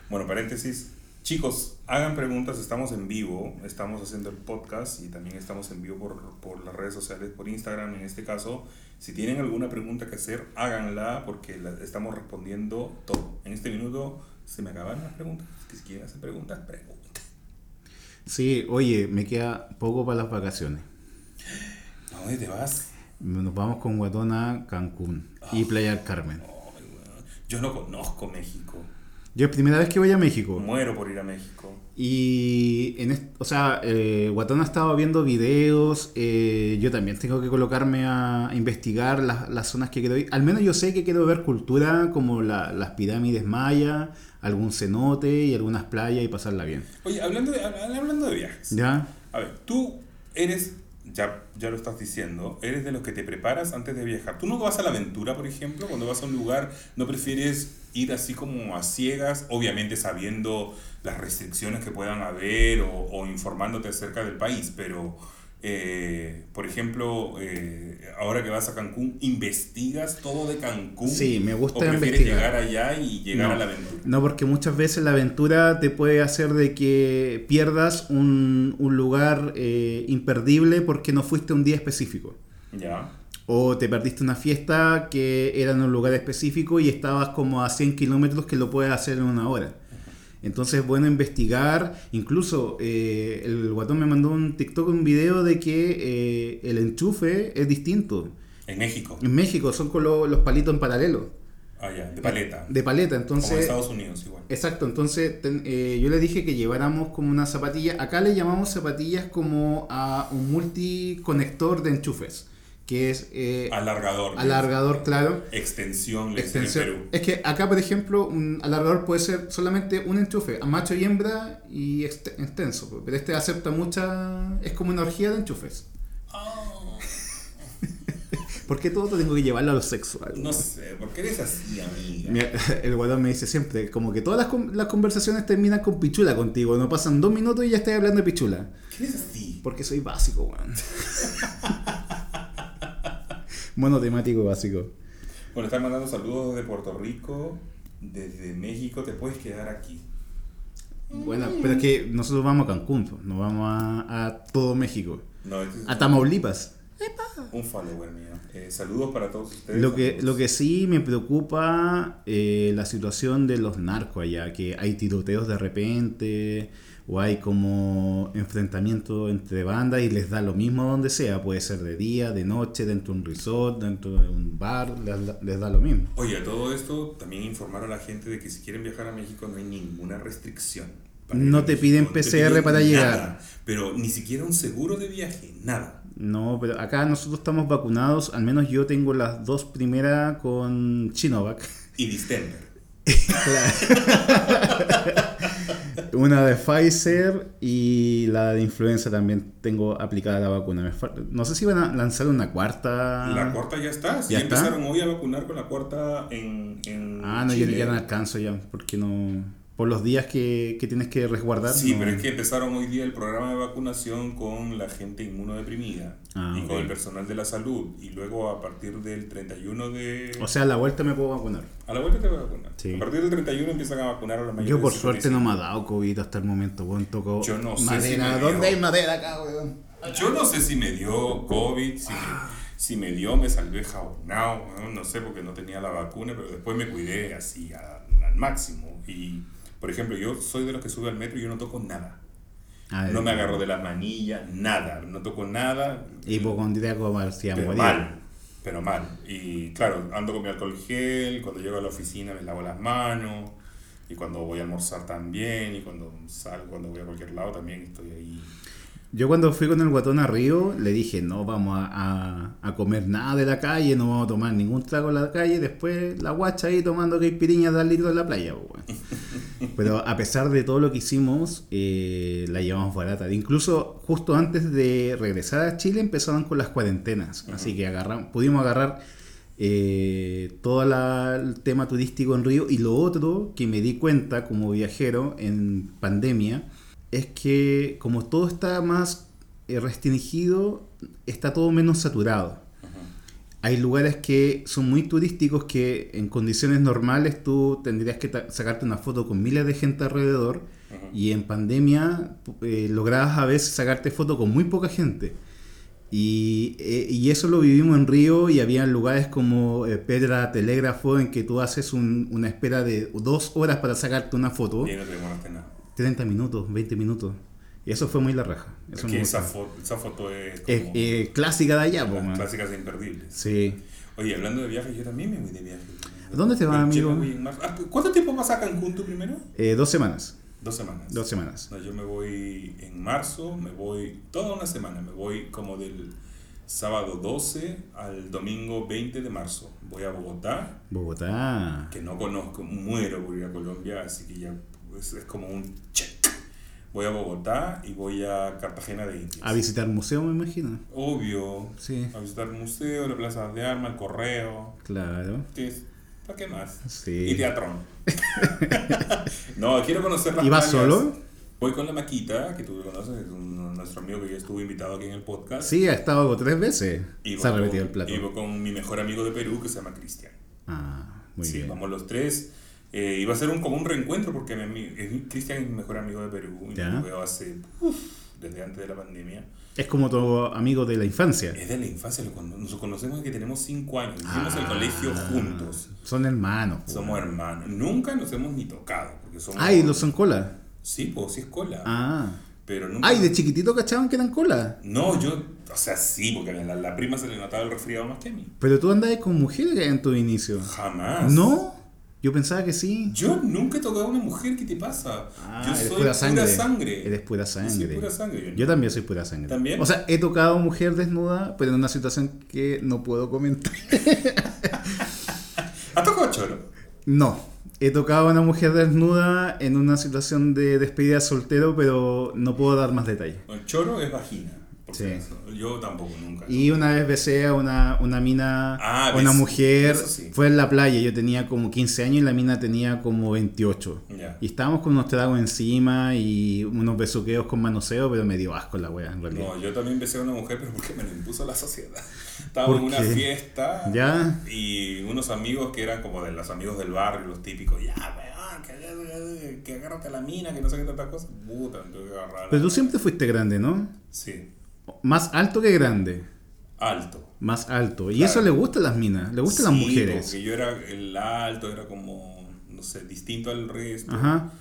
Bueno, paréntesis. Chicos, hagan preguntas, estamos en vivo, estamos haciendo el podcast y también estamos en vivo por, por las redes sociales, por Instagram en este caso. Si tienen alguna pregunta que hacer, háganla porque la estamos respondiendo todo. En este minuto se me acabaron las preguntas. Que si quieren hacer preguntas, pregunten. Sí, oye, me queda poco para las vacaciones. ¿A dónde te vas? Nos vamos con Guatona, Cancún y Playa del Carmen. Yo no conozco México. Yo es primera vez que voy a México. Muero por ir a México. Y, en o sea, eh, Guatona ha estado viendo videos. eh, yo también tengo que colocarme a investigar las, las zonas que quiero ir. Al menos yo sé que quiero ver cultura como la- las pirámides mayas, algún cenote y algunas playas y pasarla bien. Oye, hablando de, hab- hablando de viajes. ¿Ya? A ver, tú eres, ya, ya lo estás diciendo, eres de los que te preparas antes de viajar. ¿Tú no vas a la aventura, por ejemplo? Cuando vas a un lugar, ¿no prefieres ir así como a ciegas, obviamente sabiendo las restricciones que puedan haber o, o informándote acerca del país, pero eh, por ejemplo, eh, ahora que vas a Cancún, ¿investigas todo de Cancún? Sí, me gusta ¿O prefieres investigar. llegar allá y llegar No. a la aventura? No, porque muchas veces la aventura te puede hacer de que pierdas un, un lugar eh, imperdible porque no fuiste un día específico. Ya. O te perdiste una fiesta que era en un lugar específico y estabas como a 100 kilómetros que lo puedes hacer en una hora. Entonces es bueno investigar. Incluso eh, el guatón me mandó un TikTok, un video de que eh, el enchufe es distinto. En México. En México son con lo- los palitos en paralelo, Ah, ya, de paleta. de paleta. Como en Entonces, Estados Unidos igual. Exacto, entonces ten- eh, yo le dije que lleváramos como una zapatilla, acá le llamamos zapatillas como a un multiconector de enchufes, que es eh, Alargador. alargador, claro, Extensión, le dicen en extensión. Perú. Es que acá, por ejemplo, un alargador puede ser solamente un enchufe, a macho y hembra y ext- extenso, pero este acepta mucha, es como una orgía de enchufes. Oh, ¿Por qué todo tengo que llevarlo a lo sexual? no sé, ¿por qué eres así, amiga? Mira, el guadón me dice siempre, como que todas las, las conversaciones terminan con pichula contigo, no pasan dos minutos y ya estoy hablando de pichula. ¿Qué eres así? Porque soy básico, weón. Monotemático básico. Bueno, están mandando saludos desde Puerto Rico, desde México, te puedes quedar aquí. Bueno, pero es que nosotros vamos a Cancún, nos vamos a, a todo México. No, este es A Tamaulipas. un follower mío. Eh, saludos para todos ustedes. Lo que, lo que sí me preocupa eh, la situación de los narcos allá, que hay tiroteos de repente, o hay como enfrentamiento entre bandas y les da lo mismo donde sea, puede ser de día, de noche, dentro de un resort, dentro de un bar, les, da- les da lo mismo. Oye, a todo esto también informar a la gente de que si quieren viajar a México no hay ninguna restricción. No te piden No te PCR piden para nada, llegar. Pero ni siquiera un seguro de viaje, nada. No, pero acá nosotros estamos vacunados, al menos yo tengo las dos primeras con Chinovac. Y distemper. Una de Pfizer y la de influenza también tengo aplicada la vacuna. No sé si van a lanzar una cuarta. La cuarta ya está. ¿Ya empezaron hoy a vacunar con la cuarta en, en Ah, no, yo ya no alcanzo ya, porque no... Por los días que, que tienes que resguardar. Sí, no- pero es que empezaron hoy día el programa de vacunación con la gente inmunodeprimida Ah, y con ok. el personal de la salud. Y luego a partir del 31 de... O sea, a la vuelta me puedo vacunar. a la vuelta te voy a vacunar. Sí. A partir del 31 empiezan a vacunar a los mayores Yo por de suerte no 55. me ha dado COVID hasta el momento, weón. Toco Yo no sé madera. si me ¿Dónde hay madera acá, weón? Yo no sé si me dio COVID, si, si me dio, me salvé jabonado, ¿no? sé porque no tenía la vacuna, pero después me cuidé así a- al máximo. Y, por ejemplo, yo soy de los que sube al metro y yo no toco nada. Ver, No me agarro de las manillas, nada, no toco nada. Hipocondríaco marciano. pero mal, pero mal. Y claro, ando con mi alcohol gel, cuando llego a la oficina me lavo las manos, y cuando voy a almorzar también, y cuando salgo, cuando voy a cualquier lado también estoy ahí. Yo cuando fui con el guatón a Río, le dije, no vamos a, a- a comer nada de la calle, no vamos a tomar ningún trago en la calle, después la guacha ahí tomando caipiriña de al litro en la playa. weón. Pero a pesar de todo lo que hicimos, eh, la llevamos barata. Incluso justo antes de regresar a Chile empezaron con las cuarentenas, así que agarramos, pudimos agarrar eh, todo la- el tema turístico en Río y lo otro que me di cuenta como viajero en pandemia es que como todo está más eh, restringido, está todo menos saturado. Hay lugares que son muy turísticos que en condiciones normales tú tendrías que sacarte una foto con miles de gente alrededor y en pandemia eh, lograbas a veces sacarte foto con muy poca gente. Y, eh, y eso lo vivimos en Río y había lugares como eh, Pedra Telégrafo en que tú haces un- una espera de dos horas para sacarte una foto. Y no te demoraste nada. 30 minutos, 20 minutos. Y eso fue muy la raja. Es Eso que me esa foto, esa foto es como Es eh, clásica de allá, po, las man. clásicas e imperdibles. Sí. Oye, hablando de viajes, yo también me voy de viaje. ¿A dónde te vas, amigo? Ah, ¿Cuánto tiempo vas a Cancún tú primero? Eh, dos semanas. Dos semanas. Dos semanas. No, yo me voy en marzo, me voy toda una semana, me voy como del sábado 12 al domingo 20 de marzo. Voy a Bogotá, Bogotá. que no conozco, muero por ir a Colombia, así que ya es como un check. Voy a Bogotá y voy a Cartagena de Indias. A visitar museo, me imagino. Obvio. Sí. A visitar museo, la plaza de armas, el correo. Claro. ¿Qué- ¿Para qué más? Sí. Y teatrón. no, quiero conocer las ¿Y vas solo? Voy con la Maquita, que tú conoces, es un- nuestro amigo que ya estuvo invitado aquí en el podcast. Sí, ha estado tres veces. Y Se ha repetido el plato. Y voy con mi mejor amigo de Perú que se llama Cristian. Ah, muy sí, bien. vamos los tres. Eh, iba a ser un, como un reencuentro porque Cristian es mi mejor amigo de Perú. Y Ya. lo veo hace, uf, desde antes de la pandemia. Es como tu amigo de la infancia. Es de la infancia, nos conocemos desde que tenemos cinco años. Hicimos el Ah, colegio juntos. Son hermanos. Somos hermanos. Nunca nos hemos ni tocado. Porque somos, Ay, los son cola. Sí, pues sí es cola. Ah. Pero nunca. Ay, de chiquitito cachaban que eran cola. No, yo. O sea, sí, porque a la, la prima se le notaba el resfriado más que a mí. Pero tú andabas con mujeres en tu inicio. Jamás. ¿No? Yo pensaba que sí. Yo nunca he tocado a una mujer, ¿qué te pasa? Ah, yo eres soy pura sangre. sangre. Eres pura Yo sangre. soy pura sangre. yo también soy pura sangre. ¿También? O sea, he tocado a mujer desnuda, pero en una situación que no puedo comentar. ¿Has tocado choro? No. He tocado a una mujer desnuda en una situación de despedida de soltero, pero no puedo dar más detalles. El choro es vagina. Sí. Yo tampoco, nunca. Y una vez besé a una, una mina, Ah, una mujer, sí. fue en la playa, yo tenía como 15 años y la mina tenía como 28. Ya. Y estábamos con unos tragos encima y unos besuqueos con manoseo, pero me dio asco la wea en realidad. No, yo también besé a una mujer, pero porque me lo impuso la sociedad. Estaba ¿Por en una qué? fiesta ¿Ya? y unos amigos que eran como de los amigos del barrio, los típicos, ya, weón, que, que agárrate a la mina, que no sé qué tantas cosas. Puta, que agarrar. Pero tú siempre fuiste grande, ¿no? Sí, Más alto que grande. alto. Más alto. Y eso le gusta a las minas, le gustan las Sí, mujeres. Porque yo era el alto, era como, no sé, distinto al resto. Ajá.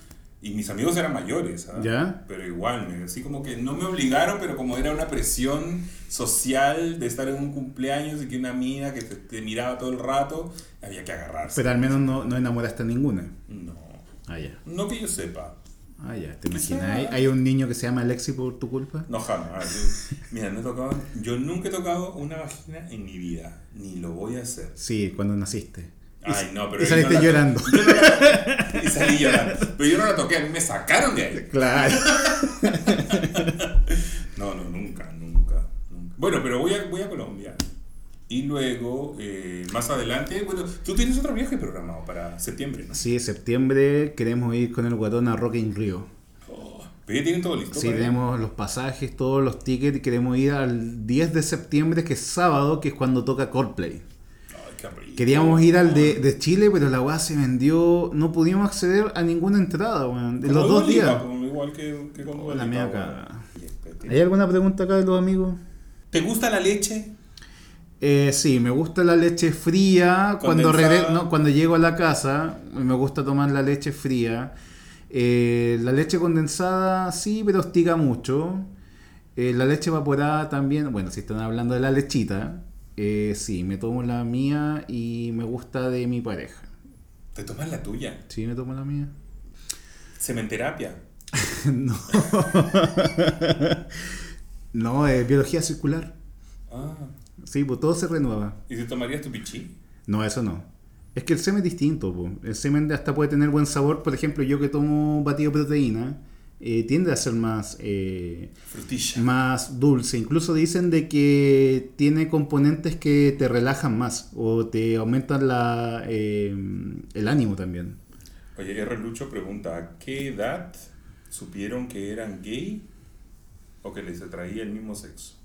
Y mis amigos eran mayores, ¿ah? ¿Ya? Pero igual, así como que no me obligaron, pero como era una presión social de estar en un cumpleaños y que una mina que te, te miraba todo el rato, había que agarrarse. Pero al menos no, no enamoraste a ninguna. No, Ah, ya. no que yo sepa. Ah, ya. ¿Te imaginas? ¿Hay, hay un niño que se llama Alexi por tu culpa? No, jamás. Mira, no he tocado, yo nunca he tocado una vagina en mi vida, ni lo voy a hacer. Sí, cuando naciste. Ay, no, pero y saliste no llorando. Yo no la- y salí llorando. Pero yo no la toqué, a mí me sacaron de ahí. Claro. No, no, nunca, nunca, nunca. Bueno, pero voy a, voy a Colombia. Y luego, eh, más adelante, bueno, tú tienes otro viaje programado para septiembre, ¿no? Sí, septiembre queremos ir con el guatón a Rock in Rio. Oh, pero ya tienen todo listo. Sí, ir. tenemos los pasajes, todos los tickets y queremos ir al 10 de septiembre, que es sábado, que es cuando toca Coldplay. Ay. Queríamos ir al de, de Chile, pero la weá se vendió. No pudimos acceder a ninguna entrada, weón. Los dos días. igual que, que con La espérate. ¿Hay alguna pregunta acá de los amigos? ¿Te gusta la leche? Eh, sí, me gusta la leche fría. Cuando, no, cuando llego a la casa, me gusta tomar la leche fría. Eh, la leche condensada, sí, pero hostiga mucho. Eh, la leche evaporada también, bueno, si están hablando de la lechita, eh, sí, me tomo la mía y me gusta de mi pareja. ¿Te tomas la tuya? Sí, me tomo la mía. Sementerapia. no. no, es biología circular. Ah. Sí, pues todo se renueva. ¿Y te tomarías tu pichí? No, eso no. Es que el semen es distinto. po. El semen hasta puede tener buen sabor. Por ejemplo, yo que tomo batido de proteína, eh, tiende a ser más, eh, Frutilla. más dulce. Incluso dicen de que tiene componentes que te relajan más o te aumentan la, eh, el ánimo también. Oye, R. Lucho pregunta, ¿a qué edad supieron que eran gay o que les atraía el mismo sexo?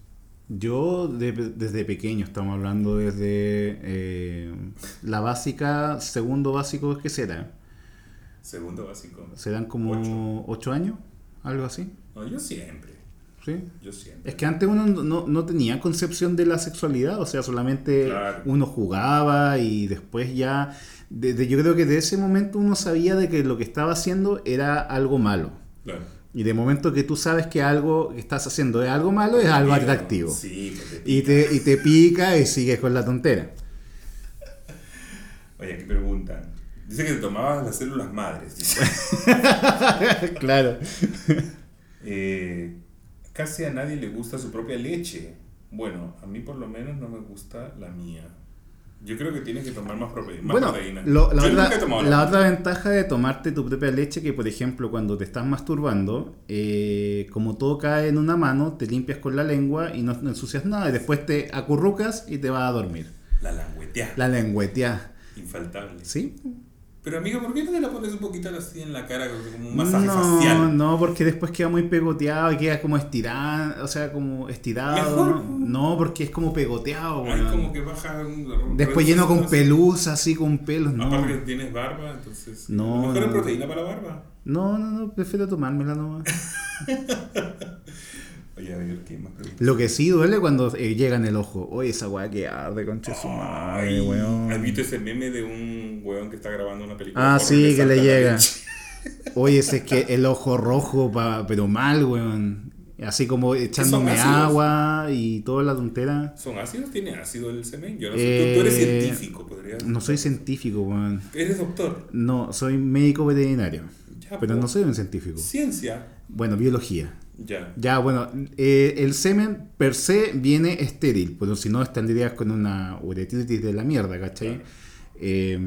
Yo de- desde pequeño, estamos hablando desde eh, la básica, segundo básico, ¿qué será? Segundo básico. ¿Serán como ocho años? Algo así. No, yo siempre. ¿Sí? Yo siempre. Es que antes uno no, no tenía concepción de la sexualidad, o sea, solamente Claro. uno jugaba y después ya, desde, yo creo que de ese momento uno sabía de que lo que estaba haciendo era algo malo. Claro. Y de momento que tú sabes que algo que estás haciendo es algo malo, es algo atractivo. Sí, pues te Y te, y te pica y sigues con la tontera. Oye, aquí preguntan. Dice que te tomabas las células madres. claro. Eh, casi a nadie le gusta su propia leche. Bueno, a mí por lo menos no me gusta la mía. Yo creo que tienes que tomar más, prote- más Bueno, proteína. lo- la, otra, la otra ventaja de tomarte tu propia leche, que por ejemplo cuando te estás masturbando, eh, como todo cae en una mano, te limpias con la lengua y no, no ensucias nada, y después te acurrucas y te vas a dormir. La languetea. La lengüetea, Infaltable. ¿sí? Pero amigo, ¿por qué no te la pones un poquito así en la cara como un masaje no, facial? no, porque después queda muy pegoteado y queda como estirado, o sea, como estirado. Mejor. ¿no? No, porque es como pegoteado. Ay, como que baja un- Después lleno con pelusa, así con pelos, no. Aparte que tienes barba, entonces. No, Mejor es no. proteína para la barba. No, no, no, prefiero tomármela nomás. Oye, a ver, ¿qué más preguntas? Lo que sí duele cuando eh, llega en el ojo. Oye, esa weá que arde, concha su madre, weón. ¿Has visto ese meme de un weón que está grabando una película? Ah, sí, que le llega. Oye, ese es que el ojo rojo, pa- pero mal, weón. Así como echándome agua y toda la tontera. ¿Son ácidos? ¿Tiene ácido el semen? Yo no sé. Tú, tú eres Eh, científico, podrías. No soy científico, weón. Eres doctor. No, soy médico veterinario. Ya, Pero po. no soy un científico. Ciencia. Bueno, biología. Ya. Ya, bueno, eh, el semen per se viene estéril, pero si no estarías con una uretritis de la mierda, ¿cachai? Eh,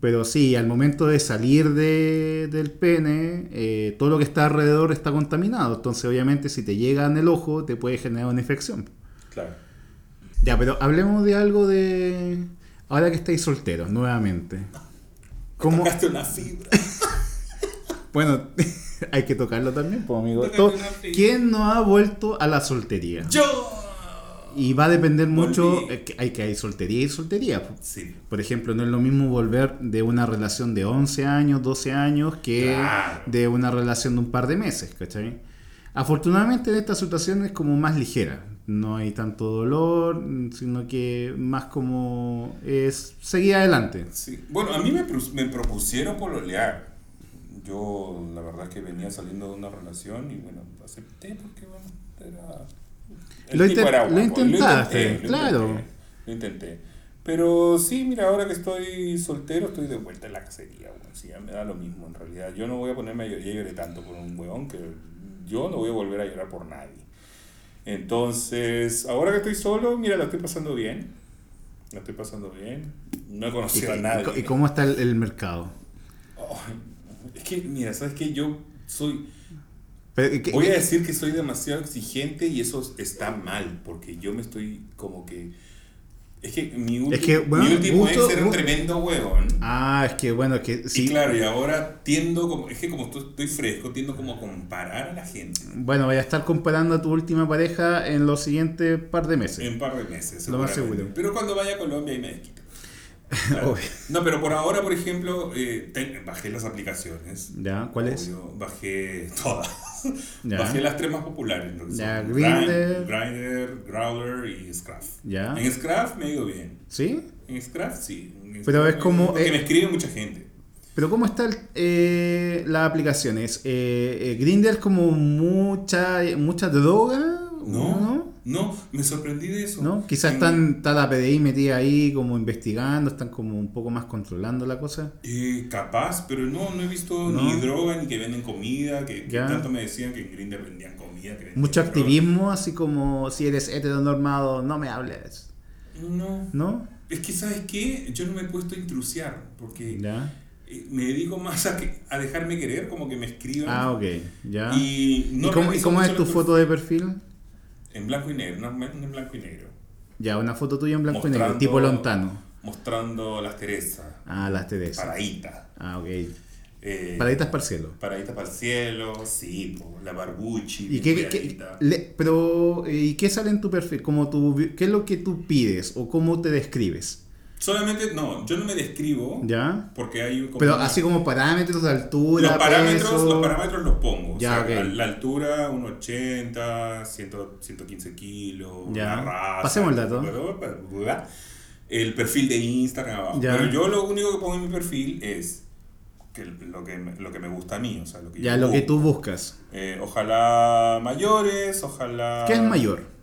pero sí, al momento de salir de- del pene, eh, todo lo que está alrededor está contaminado. Entonces, obviamente, si te llega en el ojo, te puede generar una infección. Claro. Ya, pero hablemos de algo de. Ahora que estáis solteros, nuevamente. ¿Cómo? Tocaste una fibra. Bueno, hay que tocarlo también, pues, amigo. ¿Quién no ha vuelto a la soltería? ¡Yo! Y va a depender mucho, eh, que hay que hay soltería y soltería. Sí. Por ejemplo, no es lo mismo volver de una relación de 11 años, 12 años, que Claro. de una relación de un par de meses, ¿cachai? Afortunadamente en esta situación es como más ligera. No hay tanto dolor, sino que más como es seguir adelante. Sí. Bueno, a mí me, me propusieron pololear. Yo, la verdad, que venía saliendo de una relación y bueno, acepté porque, bueno, era. el Lo tipo era lo guapo. intentaste, intenté, lo claro. intenté, Lo intenté. Pero sí, mira, ahora que estoy soltero, estoy de vuelta en la cacería, weón. Sí, ya me da lo mismo en realidad. Yo no voy a ponerme a llorar, ya lloré tanto por un huevón que yo no voy a volver a llorar por nadie. Entonces, ahora que estoy solo, mira, la estoy pasando bien. La estoy pasando bien. No he ¿Y, conocido a nadie. y cómo está el, el mercado? Ay, es que, mira, ¿sabes qué? Yo soy... Pero, ¿qué- Voy a decir que soy demasiado exigente y eso está mal, porque yo me estoy como que... Es que mi, ulti- que, bueno, mi último gusto- ex era un tremendo huevón. Ah, es que bueno, es que Y sí. claro, y ahora tiendo como... Es que como estoy, fresco, tiendo como a comparar a la gente. Bueno, voy a estar comparando a tu última pareja en los siguientes par de meses. En par de meses, Lo más seguro. Pero cuando vaya a Colombia ahí me. Claro. No, pero por ahora, por ejemplo, eh, te- bajé las aplicaciones. ¿Ya? ¿Cuál es? Obvio, bajé todas. Ya. Bajé las tres más populares. Ya, Grindr. Grindr, Growler y Scruff. Ya. En Scruff me ha ido bien. ¿Sí? En Scruff sí. En Pero Scruff es como, Porque eh, me escribe mucha gente. Pero ¿cómo están eh, las aplicaciones? Eh, ¿Grindr como mucha, mucha droga? No, ¿No? No, me sorprendí de eso. ¿No? Quizás están, está la PDI metida ahí como investigando, están como un poco más controlando la cosa. Eh, capaz, pero no, no he visto No. ni droga ni que venden comida, que, tanto me decían que en Grindr vendían comida. Que vendían Mucho droga. activismo, así como si eres heteronormado, no me hables. No. ¿No? Es que, ¿sabes qué? Yo no me he puesto a intrusiar, porque Ya. eh, me dedico más a, que, a dejarme querer, como que me escriban. Ah, ok. Ya. Y, no ¿Y cómo, y cómo es tu foto de perfil? En blanco y negro, no, en blanco y negro. Ya, una foto tuya en blanco y negro, tipo lontano. Mostrando las Teresas, Ah, las Teresa. paradita. Ah, ok. Eh, Paraditas para el cielo. paradita para el cielo, sí, po, la barbuchi, ¿Y qué, qué- cuidadita. le- pero, eh, ¿y qué sale en tu perfil? Como tu, ¿Qué es lo que tú pides o cómo te describes? Solamente, no, yo no me describo, ¿Ya? porque hay como Pero una- así como parámetros de altura, los parámetros, peso. los parámetros los pongo. Ya, o sea, ok. la, altura, 1,80, 100, 115 kilos, Ya. raza. Pasemos el dato. El perfil de Instagram abajo. Ya. Pero yo lo único que pongo en mi perfil es que lo, que me, lo que me gusta a mí. O sea, lo que Ya, yo lo que tú buscas. Eh, ojalá mayores, ojalá... ¿Qué es mayor?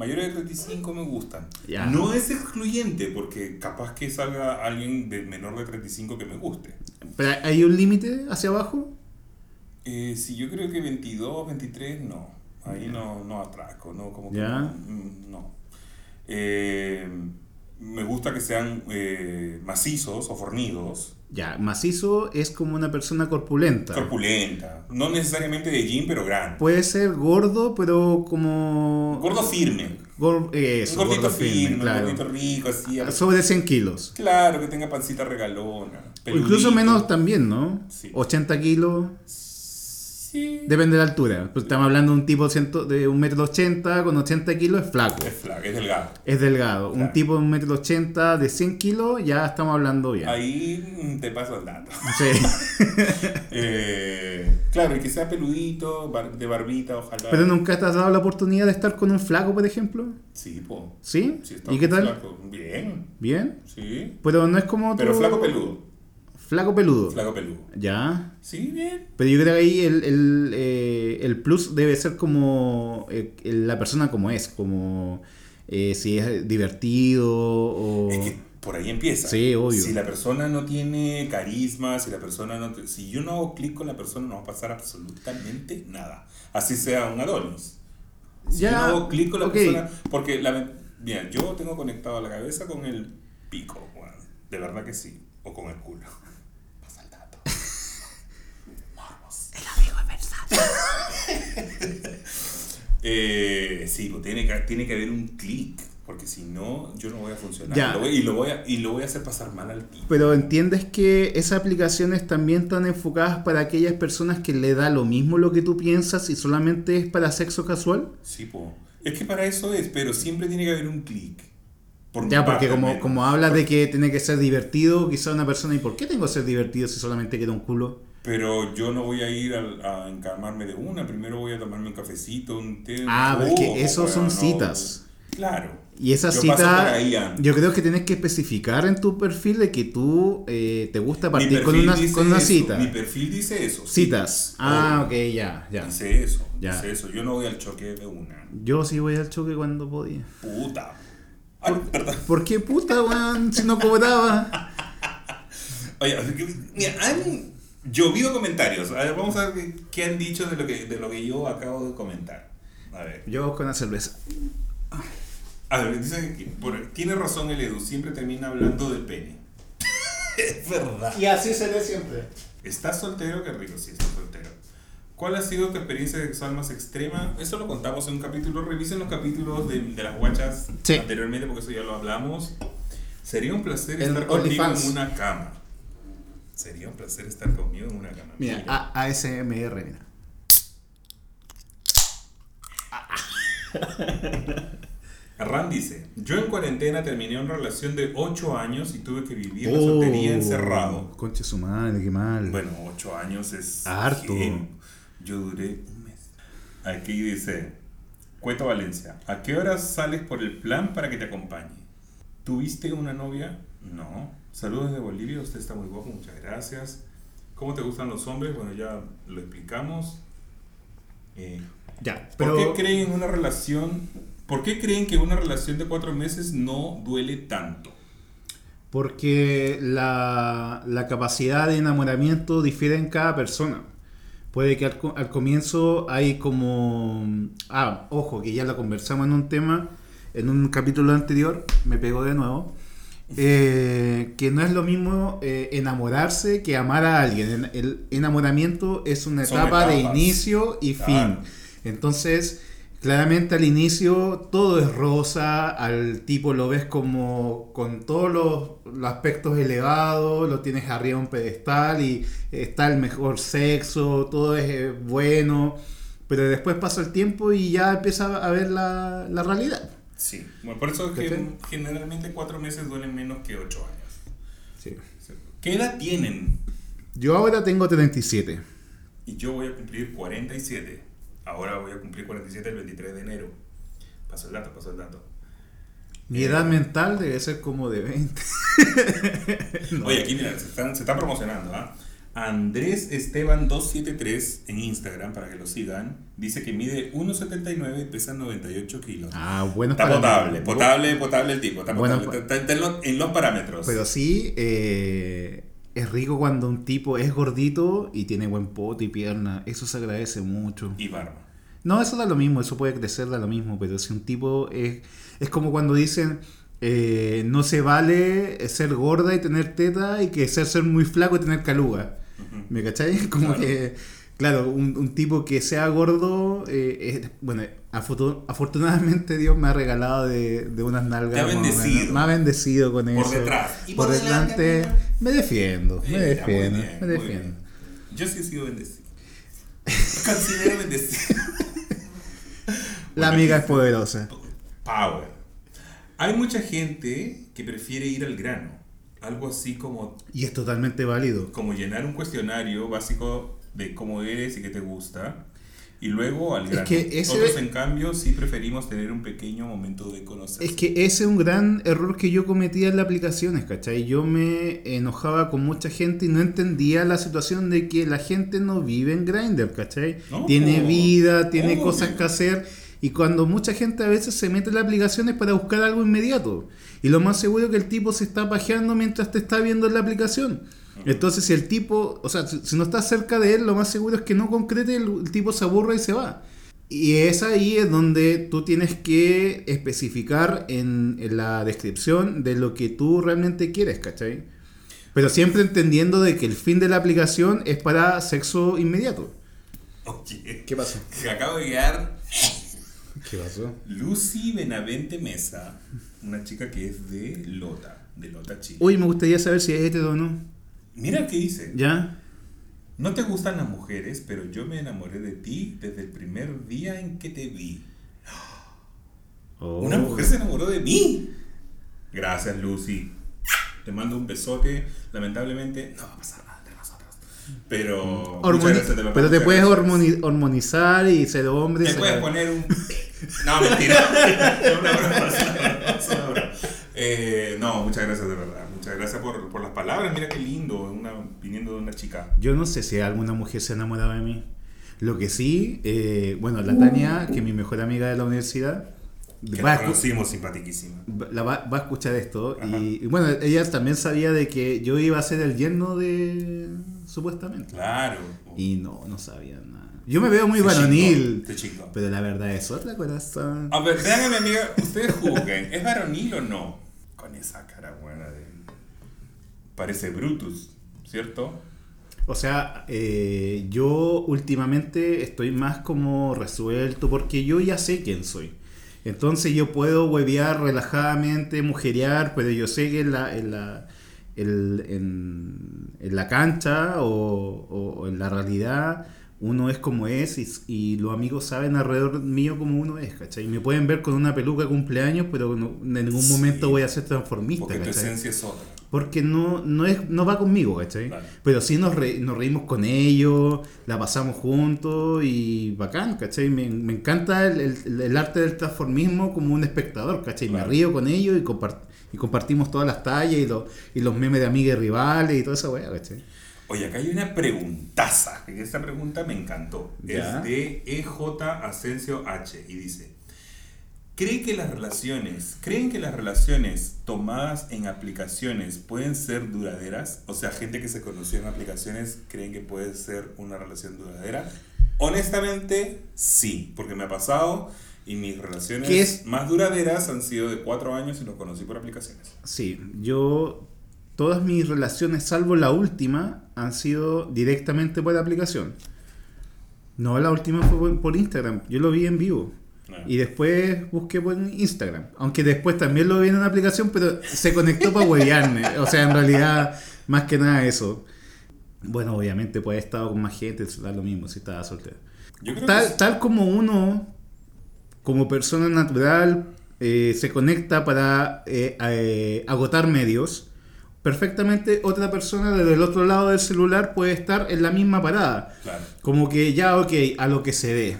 Mayores de 35 me gustan. No es excluyente, porque capaz que salga alguien de menor de 35 que me guste. ¿Pero ¿Hay un límite hacia abajo? Eh, sí, yo creo que 22, 23, no. Ahí no, no atraco, no, como que Ya. no. mm, no. Eh, me gusta que sean eh, macizos o fornidos. Ya, macizo es como una persona corpulenta. Corpulenta. No necesariamente de gym, pero grande. Puede ser gordo, pero como... Gordo firme. Gor- eh, eso, un gordito gordo firme, claro. un gordito rico, así. Sobre 100 kilos. Claro, que tenga pancita regalona. O incluso menos también, ¿no? Sí. 80 kilos. Sí. Depende de la altura. Pues estamos hablando de un tipo ciento- de un metro ochenta con 80 kilos, es flaco. Es flaco, es delgado. Es delgado. Un Claro. tipo de un metro ochenta de 100 kilos, ya estamos hablando bien. Ahí te paso el dato. Sí. Eh, claro, y que sea peludito, bar- de barbita, ojalá. Pero nunca te has dado la oportunidad de estar con un flaco, por ejemplo. Sí, po. ¿Sí? ¿Y qué tal? flaco. Bien, Bien. sí. Pero no es como Pero tu- flaco peludo. Flaco peludo. Flaco peludo. Ya. Sí, bien. Pero yo creo que ahí el, el, eh, el plus debe ser como eh, la persona como es, como eh, si es divertido o... Es que por ahí empieza. Sí, obvio. Si la persona no tiene carisma, si la persona no... te- Si yo no hago clic con la persona, no va a pasar absolutamente nada. Así sea un Adonis. Si Ya, yo no hago clic con la persona... Porque, la, mira, yo tengo conectado la cabeza con el pico. De verdad que sí. O con el culo. Pasa el dato. Morbos. Eh, sí, pues tiene que, tiene que haber un clic, porque si no, yo no voy a funcionar. Ya. Lo voy- y, lo voy a, y lo voy a hacer pasar mal al tipo. Pero entiendes que esas aplicaciones también están enfocadas para aquellas personas que le da lo mismo lo que tú piensas y solamente es para sexo casual. Sí, po. Es que para eso es, pero siempre tiene que haber un clic. Por Ya, porque como, como hablas de que tiene que ser divertido, quizá una persona, ¿y por qué tengo que ser divertido si solamente quiero un culo? Pero yo no voy a ir al- a, encamarme de una. Primero voy a tomarme un cafecito, un té. un Ah, pero es que jugo, esos son no. citas. Claro. Y esa Yo cita, yo creo que tienes que especificar en tu perfil de que tú eh, te gusta partir con una, con una eso, cita. Mi perfil dice eso. Citas. Ah, ok, ya, ya. Dice eso. Ya. Dice eso. Yo no voy al choque de una. Yo sí voy al choque cuando podía. Puta. Ay, perdón. ¿Por qué puta, weón? Si no cobraba. Oye, así que, mira, han llovido comentarios. A ver, vamos a ver qué, han dicho de lo, que, de lo que yo acabo de comentar. A ver. Yo con la cerveza. A ver, dicen que por- tiene razón el Edu, siempre termina hablando del pene. es verdad. Y así se ve siempre. ¿Estás soltero? Qué rico, sí, estás soltero. ¿Cuál ha sido tu experiencia sexual más extrema? Eso lo contamos en un capítulo. Revisen los capítulos de, de las guachas Sí. anteriormente, porque eso ya lo hablamos. Sería un placer En estar contigo OnlyFans. en una cama. Sería un placer estar conmigo en una cama. Mira, A- ASMR, mira. Ram dice, yo en cuarentena terminé una relación de 8 años y tuve que vivir la soltería encerrado. Oh, Conche su madre, qué mal. Bueno, 8 años es... Harto. bien. Yo duré un mes. Aquí dice, Cueto Valencia, ¿a qué horas sales por el plan para que te acompañe? ¿Tuviste una novia? No. Saludos de Bolivia, usted está muy guapo, muchas gracias. ¿Cómo te gustan los hombres? Bueno, ya lo explicamos. Eh, ya, ¿Por pero. qué creen en una relación? ¿Por qué creen que una relación de cuatro meses no duele tanto? Porque la, la capacidad de enamoramiento difiere en cada persona. Puede que al, al comienzo hay como... Ah, ojo, que ya lo conversamos en un tema, en un capítulo anterior, me pegó de nuevo, eh, que no es lo mismo eh, enamorarse que amar a alguien. En- El enamoramiento es una etapa de inicio y Claro. fin. Entonces, claramente al inicio todo es rosa, al tipo lo ves como con todos los, los aspectos elevados, lo tienes arriba de un pedestal y está el mejor sexo, todo es eh, bueno, pero después pasa el tiempo y ya empieza a ver la, la realidad. Sí. Bueno, por eso es que generalmente cuatro meses duelen menos que ocho años. Sí. ¿Qué edad tienen? Yo ahora tengo 37. Y yo voy a cumplir 47. Ahora voy a cumplir 47 el 23 de enero. Paso el dato, paso el dato. Mi edad mental debe ser como de 20. No. Oye, aquí mira, se están, se están promocionando, ¿ah? Andrés Esteban 273 en Instagram, para que lo sigan, dice que mide 1,79 y pesa 98 kilos. Ah, bueno. está potable, potable, potable el tipo, está Bueno, potable, está, está en, los, en los parámetros. Pero sí, eh, es rico cuando un tipo es gordito y tiene buen poto y pierna. Eso se agradece mucho. Y barba. No, eso da lo mismo, eso puede crecer, da lo mismo. Pero si un tipo es. Es como cuando dicen. eh, no se vale ser gorda y tener teta y que ser, ser muy flaco y tener caluga. ¿Me cachai? Como Claro. que, claro, un, un tipo que sea gordo, eh, es- bueno, afortu- afortunadamente Dios me ha regalado de, de unas nalgas. Te ha bendecido. Me ha bendecido con Por eso. detrás. Y por por delante. delante, me defiendo, me Eh, defiendo, bien, me defiendo. Yo sí he sido bendecido. Considero bendecido. La Bueno, amiga es poderosa. Power. Hay mucha gente que prefiere ir al grano. Algo así como, Y es totalmente válido. como llenar un cuestionario básico de cómo eres y qué te gusta. Y luego al Es grano. que ese- Otros, en cambio, sí preferimos tener un pequeño momento de conocer. Es que ese es un gran error que yo cometía en las aplicaciones, ¿cachai? Yo me enojaba con mucha gente y no entendía la situación de que la gente no vive en Grindr, ¿cachai? No, tiene vida, tiene Obvio. cosas que hacer y cuando mucha gente a veces se mete en las aplicaciones para buscar algo inmediato. Y lo más seguro es que el tipo se está pajeando mientras te está viendo en la aplicación. Entonces, si el tipo, o sea, si no estás cerca de él, lo más seguro es que no concrete, el, el tipo se aburre y se va. Y es ahí es donde tú tienes que especificar en, en la descripción de lo que tú realmente quieres, ¿cachai? Pero siempre entendiendo de que el fin de la aplicación es para sexo inmediato. Oye, ¿Qué pasó? acabo de llegar ¿Qué pasó? Lucy Benavente Mesa, una chica que es de Lota, de Lota, Chile. Uy, me gustaría saber si es hetero o no. Mira qué dice. ¿Ya? No te gustan las mujeres, pero yo me enamoré de ti desde el primer día en que te vi. Oh. Una mujer se enamoró de mí. Gracias, Lucy. Te mando un besote. Lamentablemente no va a pasar nada entre nosotros. Pero. Hormoni- gracias, pero te puedes hormonizar y ser hombre. Te ser- puedes poner un. No, mentira. Eh, no, muchas gracias de verdad. Muchas gracias por, por las palabras. Mira qué lindo, una, viniendo de una chica. Yo no sé si alguna mujer se ha enamorado de mí. Lo que sí, eh, bueno, la Tania, que es mi mejor amiga de la universidad, Que va conocimos simpaticísima. la va, va a escuchar esto. Y, y bueno, ella también sabía de que yo iba a ser el yerno de. supuestamente. Claro. Y no, no sabía nada. Yo me veo muy varonil. Pero la verdad es otra corazón. A ver, vean amiga, ustedes juzguen, ¿es varonil o no? Con esa cara buena de... Parece Brutus, ¿cierto? O sea, eh, yo últimamente estoy más como resuelto porque yo ya sé quién soy. Entonces yo puedo huevear relajadamente, mujerear, pero yo sé que en la, en la, el- en, en la cancha o, o- o en la realidad uno es como es y, y los amigos saben alrededor mío como uno es, ¿cachai? Me pueden ver con una peluca de cumpleaños, pero no- en ningún Sí. momento voy a ser transformista, Porque tu ¿cachai? esencia es otra. Porque no, no, es, no va conmigo, ¿cachai? Pero sí nos, re- nos reímos con ellos, la pasamos juntos y bacán, ¿cachai? Me, me encanta el, el- el arte del transformismo como un espectador, ¿cachai? Claro. Me río con ellos y, compart- y compartimos todas las tallas y, los y los memes de amigas y rivales y toda esa weá, ¿cachai? Oye, acá hay una preguntaza. Esta pregunta me encantó. Ya. Es de EJ Asensio H. Y dice: ¿Cree que las relaciones, ¿Creen que las relaciones tomadas en aplicaciones pueden ser duraderas? O sea, gente que se conoció en aplicaciones, ¿creen que puede ser una relación duradera? Honestamente, sí, porque me ha pasado y mis relaciones ¿Qué es? más duraderas han sido de cuatro años y los conocí por aplicaciones. Sí, yo. Todas mis relaciones, salvo la última, han sido directamente por aplicación. No, la última fue por- por Instagram. Yo lo vi en vivo. Ah. Y después busqué por Instagram. Aunque después también lo vi en una aplicación, pero se conectó para huevearme. O sea, en realidad, más que nada eso. Bueno, obviamente, pues he estado con más gente, da lo mismo si estaba soltero. Yo creo que Tal, sí. tal como uno, como persona natural, eh, se conecta para eh, eh, agotar medios, perfectamente otra persona desde el otro lado del celular puede estar en la misma parada. Claro. Como que ya, ok, a lo que se dé.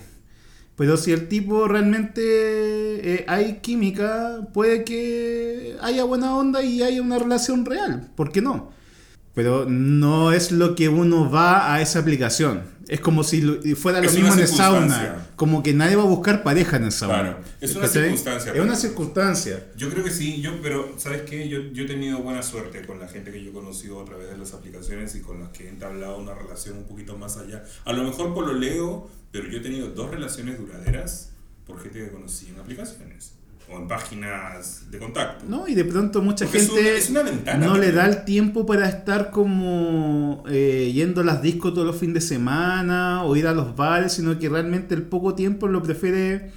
Pero si el tipo realmente eh, hay química, puede que haya buena onda y haya una relación real. ¿Por qué no? Pero no es lo que uno va a esa aplicación. Es como si fuera lo Es mismo en el sauna. Como que nadie va a buscar pareja en el sauna. Claro, es una ¿Cachai? circunstancia, Es una circunstancia. Yo creo que sí, yo, pero ¿sabes qué? Yo, yo he tenido buena suerte con la gente que yo he conocido a través de las aplicaciones y con las que he entablado una relación un poquito más allá. A lo mejor por lo leo, pero yo he tenido dos relaciones duraderas por gente que conocí en aplicaciones. O en páginas de contacto. No, y de pronto mucha Porque es gente una- es una ventana no le da el tiempo para estar como eh, yendo a las discos todos los fines de semana o ir a los bares, sino que realmente el poco tiempo lo prefiere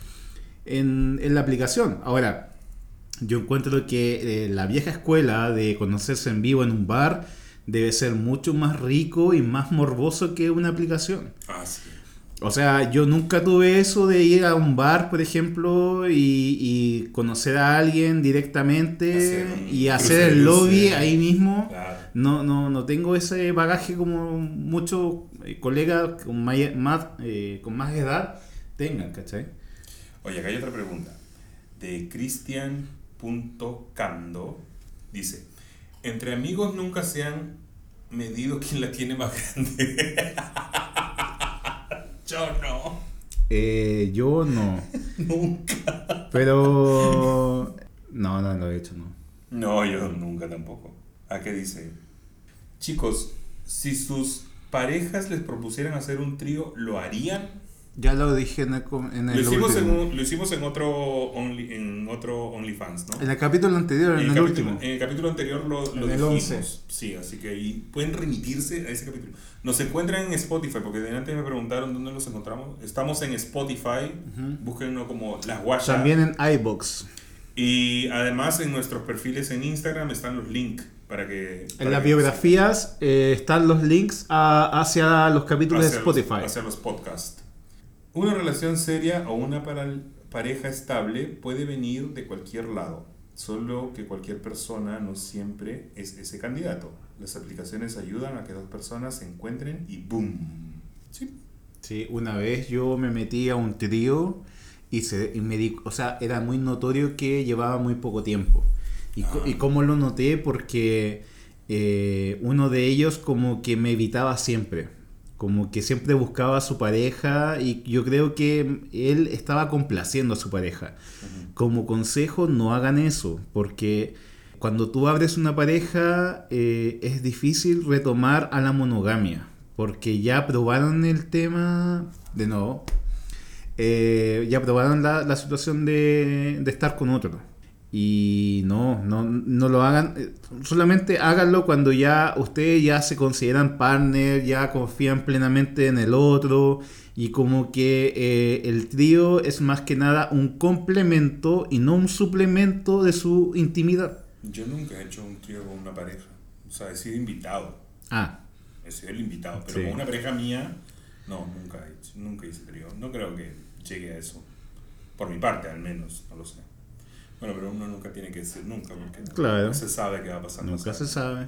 en, en la aplicación. Ahora, yo encuentro que eh, la vieja escuela de conocerse en vivo en un bar debe ser mucho más rico y más morboso que una aplicación. Ah, sí. O sea, yo nunca tuve eso de ir a un bar, por ejemplo, y, y conocer a alguien directamente Hacer y hacer el lobby ahí mismo. Claro. No, no, no tengo ese bagaje como muchos eh, colegas con más, más, eh, con más edad tengan, ¿cachai? Oye, acá hay otra pregunta. De Cristian.cando. Dice, entre amigos nunca se han medido quién la tiene más grande. Yo no. Eh, yo no. Nunca. Pero... No, no lo he hecho, no. No, yo nunca tampoco. ¿A qué dice? Chicos, si sus parejas les propusieran hacer un trío, ¿lo harían? Ya lo dije en el, en Lo el hicimos, en, último. un- lo hicimos en otro Only, en otro OnlyFans, ¿no? En el capítulo anterior, en el, capítulo, último. en el capítulo anterior lo, lo En el dijimos. 11. Sí, así que ahí pueden remitirse a ese capítulo. Nos encuentran en Spotify, porque de antes me preguntaron dónde nos encontramos. Estamos en Spotify, búsquenlo como Las Guachas. También en iBox. Y además en nuestros perfiles en Instagram están los links para que... para En las biografías eh, están los links a- hacia los capítulos de los- Spotify. hacia los podcasts. Una relación seria o una pareja estable puede venir de cualquier lado, solo que cualquier persona no siempre es ese candidato. Las aplicaciones ayudan a que dos personas se encuentren y ¡boom! Sí. Sí, una vez yo me metí a un trío y, se, y me di, o sea, era muy notorio que llevaba muy poco tiempo. ¿Y, Ah. y cómo lo noté? Porque eh, uno de ellos como que me evitaba siempre. Como que siempre buscaba a su pareja y yo creo que él estaba complaciendo a su pareja. Como consejo, no hagan eso, porque cuando tú abres una pareja eh, es difícil retomar a la monogamia, porque ya probaron el tema de nuevo, eh, ya probaron la, la situación de, de estar con otro. Y no, no, no lo hagan, eh, solamente háganlo cuando ya ustedes ya se consideran partner, ya confían plenamente en el otro y como que eh, el trío es más que nada un complemento y no un suplemento de su intimidad. Yo nunca he hecho un trío con una pareja. O sea, he sido invitado. Ah, He sido el invitado. Pero Sí. con una pareja mía, no, nunca he hecho, nunca hice trío. No creo que llegue a eso. Por mi parte, al menos, no lo sé. Bueno, pero uno nunca tiene que decir nunca, porque no- Claro. no se sabe qué va a pasar. nunca se sabe.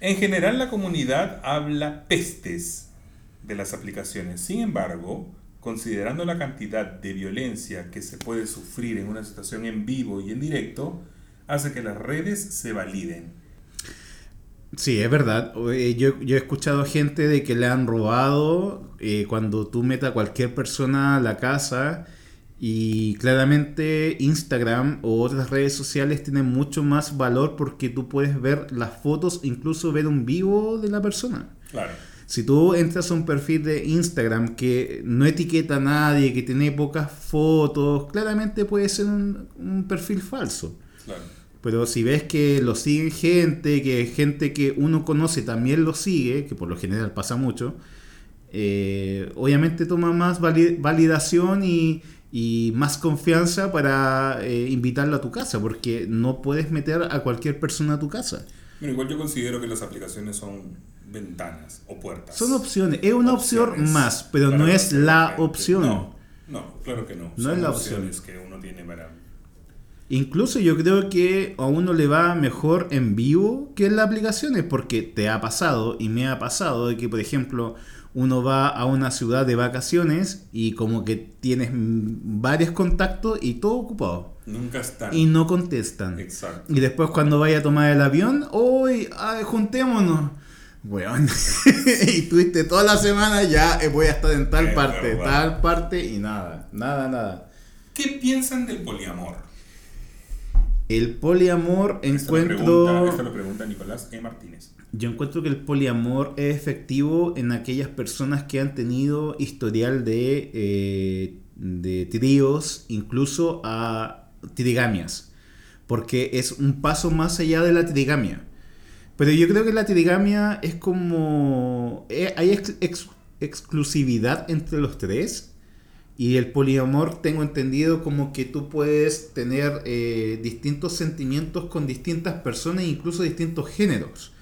En general, la comunidad habla pestes de las aplicaciones. Sin embargo, considerando la cantidad de violencia que se puede sufrir en una situación en vivo y en directo, hace que las redes se validen. Sí, es verdad. Yo, yo he escuchado gente de que le han robado eh, cuando tú metas a cualquier persona a la casa y claramente Instagram o otras redes sociales tienen mucho más valor porque tú puedes ver las fotos, incluso ver un vivo de la persona. Claro. Si tú entras a un perfil de Instagram que no etiqueta a nadie, que tiene pocas fotos, claramente puede ser un, un perfil falso. Claro. Pero si ves que lo sigue gente, que gente que uno conoce también lo sigue, que por lo general pasa mucho, eh, obviamente toma más vali- validación y, y más confianza para eh, invitarlo a tu casa, porque no puedes meter a cualquier persona a tu casa. Bueno, igual yo considero que las aplicaciones son ventanas o puertas. Son opciones, es una opción más, pero no es la opción. No, no, claro que no. No Son es la opciones que uno tiene para... Incluso yo creo que a uno le va mejor en vivo que en las aplicaciones, porque te ha pasado y me ha pasado de que, por ejemplo, uno va a una ciudad de vacaciones y como que tienes varios contactos y todo ocupado. Nunca están. Y no contestan. Exacto. Y después cuando vaya a tomar el avión, hoy ay, juntémonos. Weón. y tuviste toda la semana ya eh, voy a estar en tal Es parte, verdad. tal parte y nada, nada, nada. ¿Qué piensan del poliamor? El poliamor Esto lo encuentro... pregunta- esto lo pregunta Nicolás E. Martínez. Yo encuentro que el poliamor es efectivo en aquellas personas que han tenido historial de, eh, de tríos, incluso a trigamias, porque es un paso más allá de la trigamia. Pero yo creo que la trigamia es como... eh, hay ex- ex- exclusividad entre los tres. Y el poliamor tengo entendido como que tú puedes tener eh, distintos sentimientos con distintas personas incluso distintos géneros.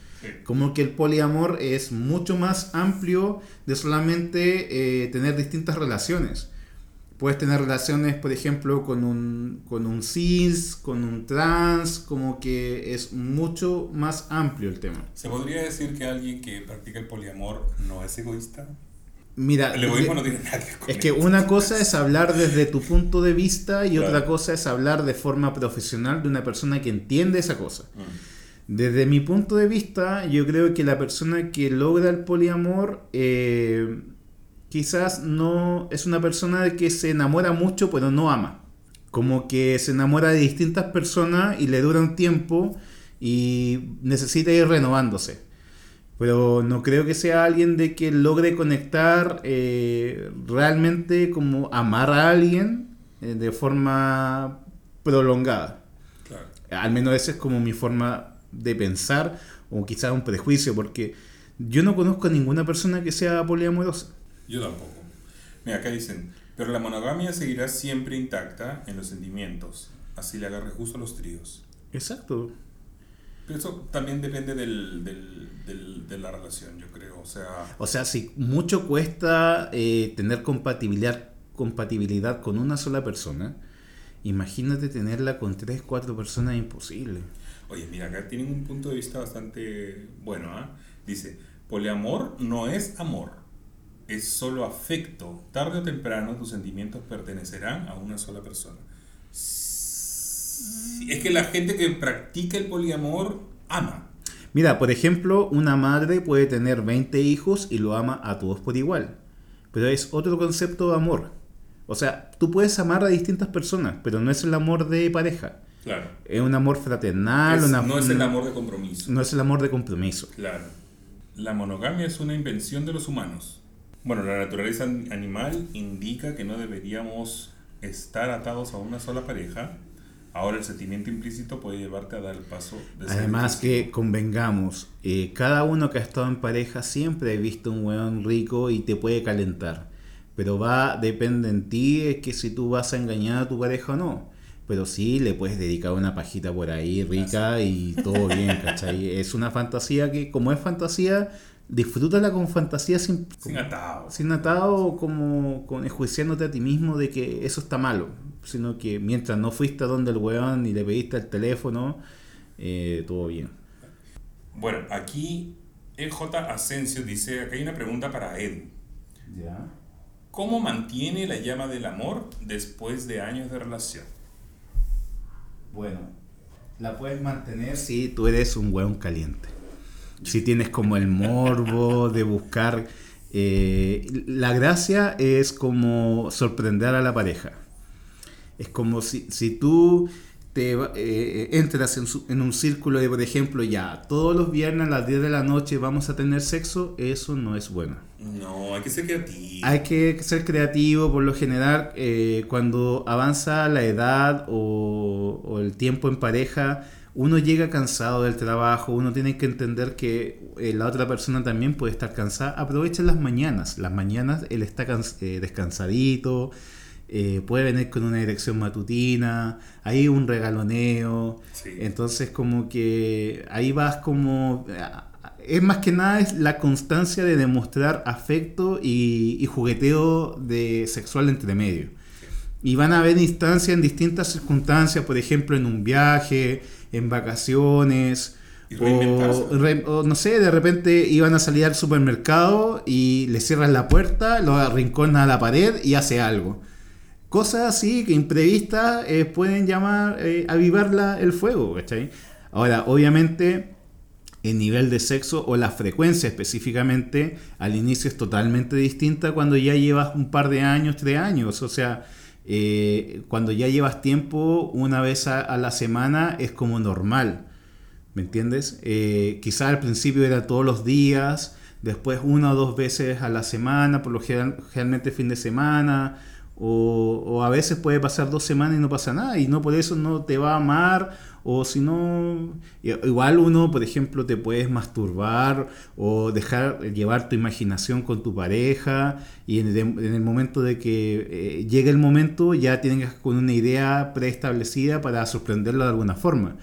Como que el poliamor es mucho más amplio de solamente eh, tener distintas relaciones. Puedes tener relaciones, por ejemplo, con un, con un cis, con un trans, como que es mucho más amplio el tema. ¿Se podría decir que alguien que practica el poliamor no es egoísta? Mira, El egoísmo no tiene nada que ver con es que esto. una cosa es hablar desde tu punto de vista y Claro. otra cosa es hablar de forma profesional de una persona que entiende esa cosa. Mm. Desde mi punto de vista, yo creo que la persona que logra el poliamor eh, quizás no es una persona que se enamora mucho pero no ama. Como que se enamora de distintas personas y le dura un tiempo y necesita ir renovándose. Pero no creo que sea alguien de que logre conectar eh, realmente como amar a alguien eh, de forma prolongada. Claro. Al menos esa es como mi forma de pensar o quizás un prejuicio, porque yo no conozco a ninguna persona que sea poliamorosa. Yo tampoco. Mira, acá dicen, pero la monogamia seguirá siempre intacta en los sentimientos. Así le agarre justo a los tríos. Exacto. Pero eso también depende del, del- del- de la relación, yo creo. O sea, O sea, si mucho cuesta eh, tener compatibilidad, compatibilidad con una sola persona, imagínate tenerla con tres, cuatro personas, es imposible. Oye, mira, acá tienen un punto de vista bastante bueno. ¿ah? Dice, poliamor no es amor, es solo afecto. Tarde o temprano tus sentimientos pertenecerán a una sola persona. Es que la gente que practica el poliamor ama. Mira, por ejemplo, una madre puede tener 20 hijos y lo ama a todos por igual. Pero es otro concepto de amor. O sea, tú puedes amar a distintas personas, pero no es el amor de pareja. Claro. Es un amor fraternal. Es- una- no es el amor de compromiso. No es el amor de compromiso. Claro. La monogamia es una invención de los humanos. Bueno, la naturaleza an- animal indica que no deberíamos estar atados a una sola pareja. Ahora el sentimiento implícito puede llevarte a dar el paso de Además que convengamos, eh, cada uno que ha estado en pareja siempre ha visto un weón rico y te puede calentar. Pero va, depende en ti, es que si tú vas a engañar a tu pareja o no. Pero sí, le puedes dedicar una pajita por ahí rica y todo bien, ¿cachai? Es una fantasía que, como es fantasía, disfrútala con fantasía sin, Sin atados. sin atado como con enjuiciándote a ti mismo de que eso está malo, sino que mientras no fuiste a donde el weón y le pediste el teléfono, eh, todo bien. Bueno, aquí EJ Asensio dice, acá hay una pregunta para Edu. Ya. ¿Cómo mantiene la llama del amor después de años de relación? Bueno, la puedes mantener si tú eres un weón caliente. Si tienes como el morbo de buscar... eh, la gracia es como sorprender a la pareja. Es como si, si tú te va- eh, entras en, su- en un círculo de, por ejemplo, ya, todos los viernes a las 10 de la noche vamos a tener sexo, eso no es bueno. No, hay que ser creativo. Hay que ser creativo, por lo general, eh, cuando avanza la edad o, o el tiempo en pareja, uno llega cansado del trabajo, uno tiene que entender que eh, la otra persona también puede estar cansada. Aprovecha las mañanas, las mañanas él está eh, descansadito, eh, puede venir con una dirección matutina, hay un regaloneo, Sí. entonces como que ahí vas como... Es más que nada es la constancia de demostrar afecto y, y jugueteo de sexual entre medio. Y van a haber instancias en distintas circunstancias, por ejemplo en un viaje, en vacaciones, o, reinventarse. re- o no sé, de repente iban a salir al supermercado y le cierran la puerta, lo arrincona a la pared y hace algo. Cosas así que imprevistas eh, pueden llamar, eh, avivar la- el fuego, ¿cachai? Ahora, obviamente, el nivel de sexo o la frecuencia específicamente al inicio es totalmente distinta cuando ya llevas un par de años, tres años. O sea, eh, cuando ya llevas tiempo, una vez a, la semana es como normal. ¿Me entiendes? Eh, quizá al principio era todos los días, después una o dos veces a la semana, por lo general, generalmente fin de semana, o, o a veces puede pasar dos semanas y no pasa nada y no por eso no te va a amar o si no, igual uno, por ejemplo, te puedes masturbar o dejar llevar tu imaginación con tu pareja y en el, momento de que eh, llegue el momento ya tienes con una idea preestablecida para sorprenderlo de alguna forma.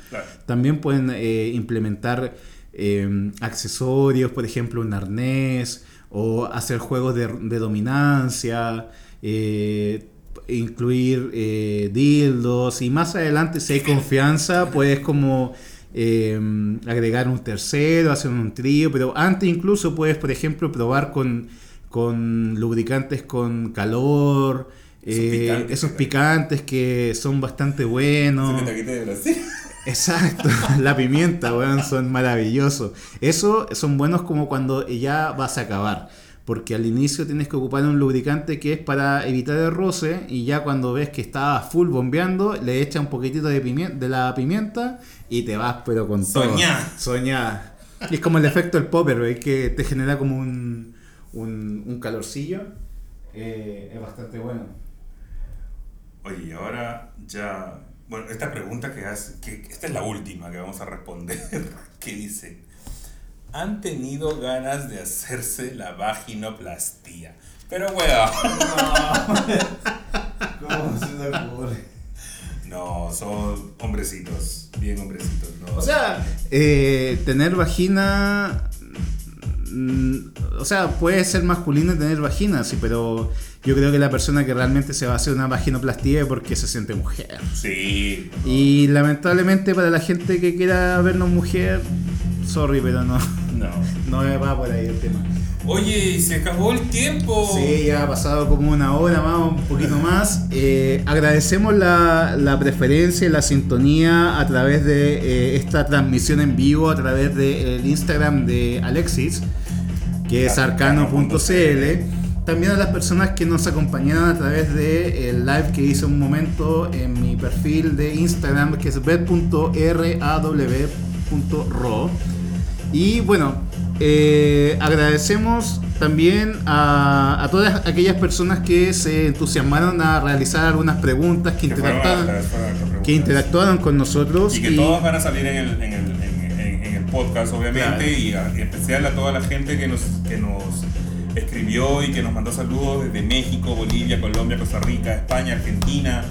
También pueden eh, implementar eh, accesorios, por ejemplo, un arnés o hacer juegos de, de dominancia. Eh, incluir eh, dildos y más adelante si hay confianza puedes como eh, agregar un tercero, hacer un trío, pero antes incluso puedes por ejemplo probar con, con lubricantes con calor, esos, eh, picantes, que son bastante buenos. Exacto, la pimienta, weón, son maravillosos. Eso son buenos como cuando ya vas a acabar porque al inicio tienes que ocupar un lubricante que es para evitar el roce y ya cuando ves que está full bombeando le echas un poquitito de, pimienta, de la pimienta y te vas pero con Soñá. todo. Soñá. Y es como el efecto del popper, que te genera como un, un, calorcillo. Eh, es bastante bueno. Oye, y ahora ya... Bueno, esta pregunta que hace, que esta es la última que vamos a responder, que dice, han tenido ganas de hacerse la vaginoplastía. Pero bueno. No. ¿Cómo se te ocurre? No, son hombrecitos, bien hombrecitos. O sea, eh, tener vagina. Mm, o sea, puede ser masculino tener vagina, sí, pero yo creo que la persona que realmente se va a hacer una vaginoplastía es porque se siente mujer. Sí. Y lamentablemente para la gente que quiera vernos mujer, sorry, pero no. No. No va por ahí el tema. Oye, se acabó el tiempo. Sí, ya ha pasado como una hora más, un poquito más. Eh, agradecemos la, la, preferencia y la sintonía a través de eh, esta transmisión en vivo, a través del Instagram de Alexis, que es arcano.cl. También a las personas que nos acompañaron a través del live que hice un momento en mi perfil de Instagram, que es bet.raw.ro. Y bueno, eh, agradecemos también a, todas aquellas personas que se entusiasmaron a realizar algunas preguntas, que, interactuaron, que interactuaron con nosotros. Y que todas van a salir en el, en el, en el, podcast, obviamente, y en especial a toda la gente que nos, que nos escribió y que nos mandó saludos desde México, Bolivia, Colombia, Costa Rica, España, Argentina.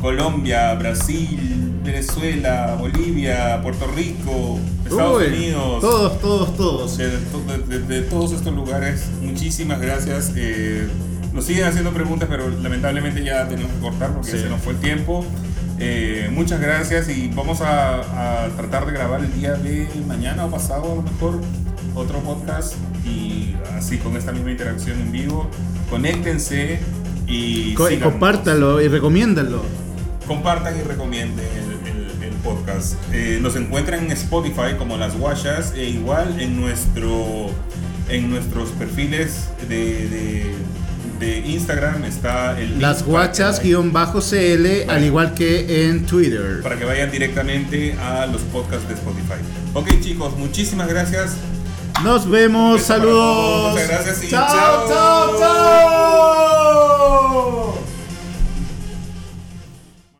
Colombia, Brasil, Venezuela, Bolivia, Puerto Rico, Estados Unidos. Todos, todos, todos. De, todos estos lugares, muchísimas gracias. Eh, nos siguen haciendo preguntas, pero lamentablemente ya tenemos que cortar porque se nos fue el tiempo. Eh, muchas gracias y vamos a, a, tratar de grabar el día de mañana o pasado a lo mejor otro podcast y así con esta misma interacción en vivo. Conéctense y, y compártanlo y recomiéndanlo compartan y recomienden podcast. Eh, nos encuentran en Spotify como Las Guachas e igual en nuestro en nuestros perfiles de, de, Instagram está el Las Guachas-CL al igual que en Twitter. Para que vayan directamente a los podcasts de Spotify. Ok chicos, muchísimas gracias. Nos vemos, saludos. Muchas gracias y chao. chao. chao.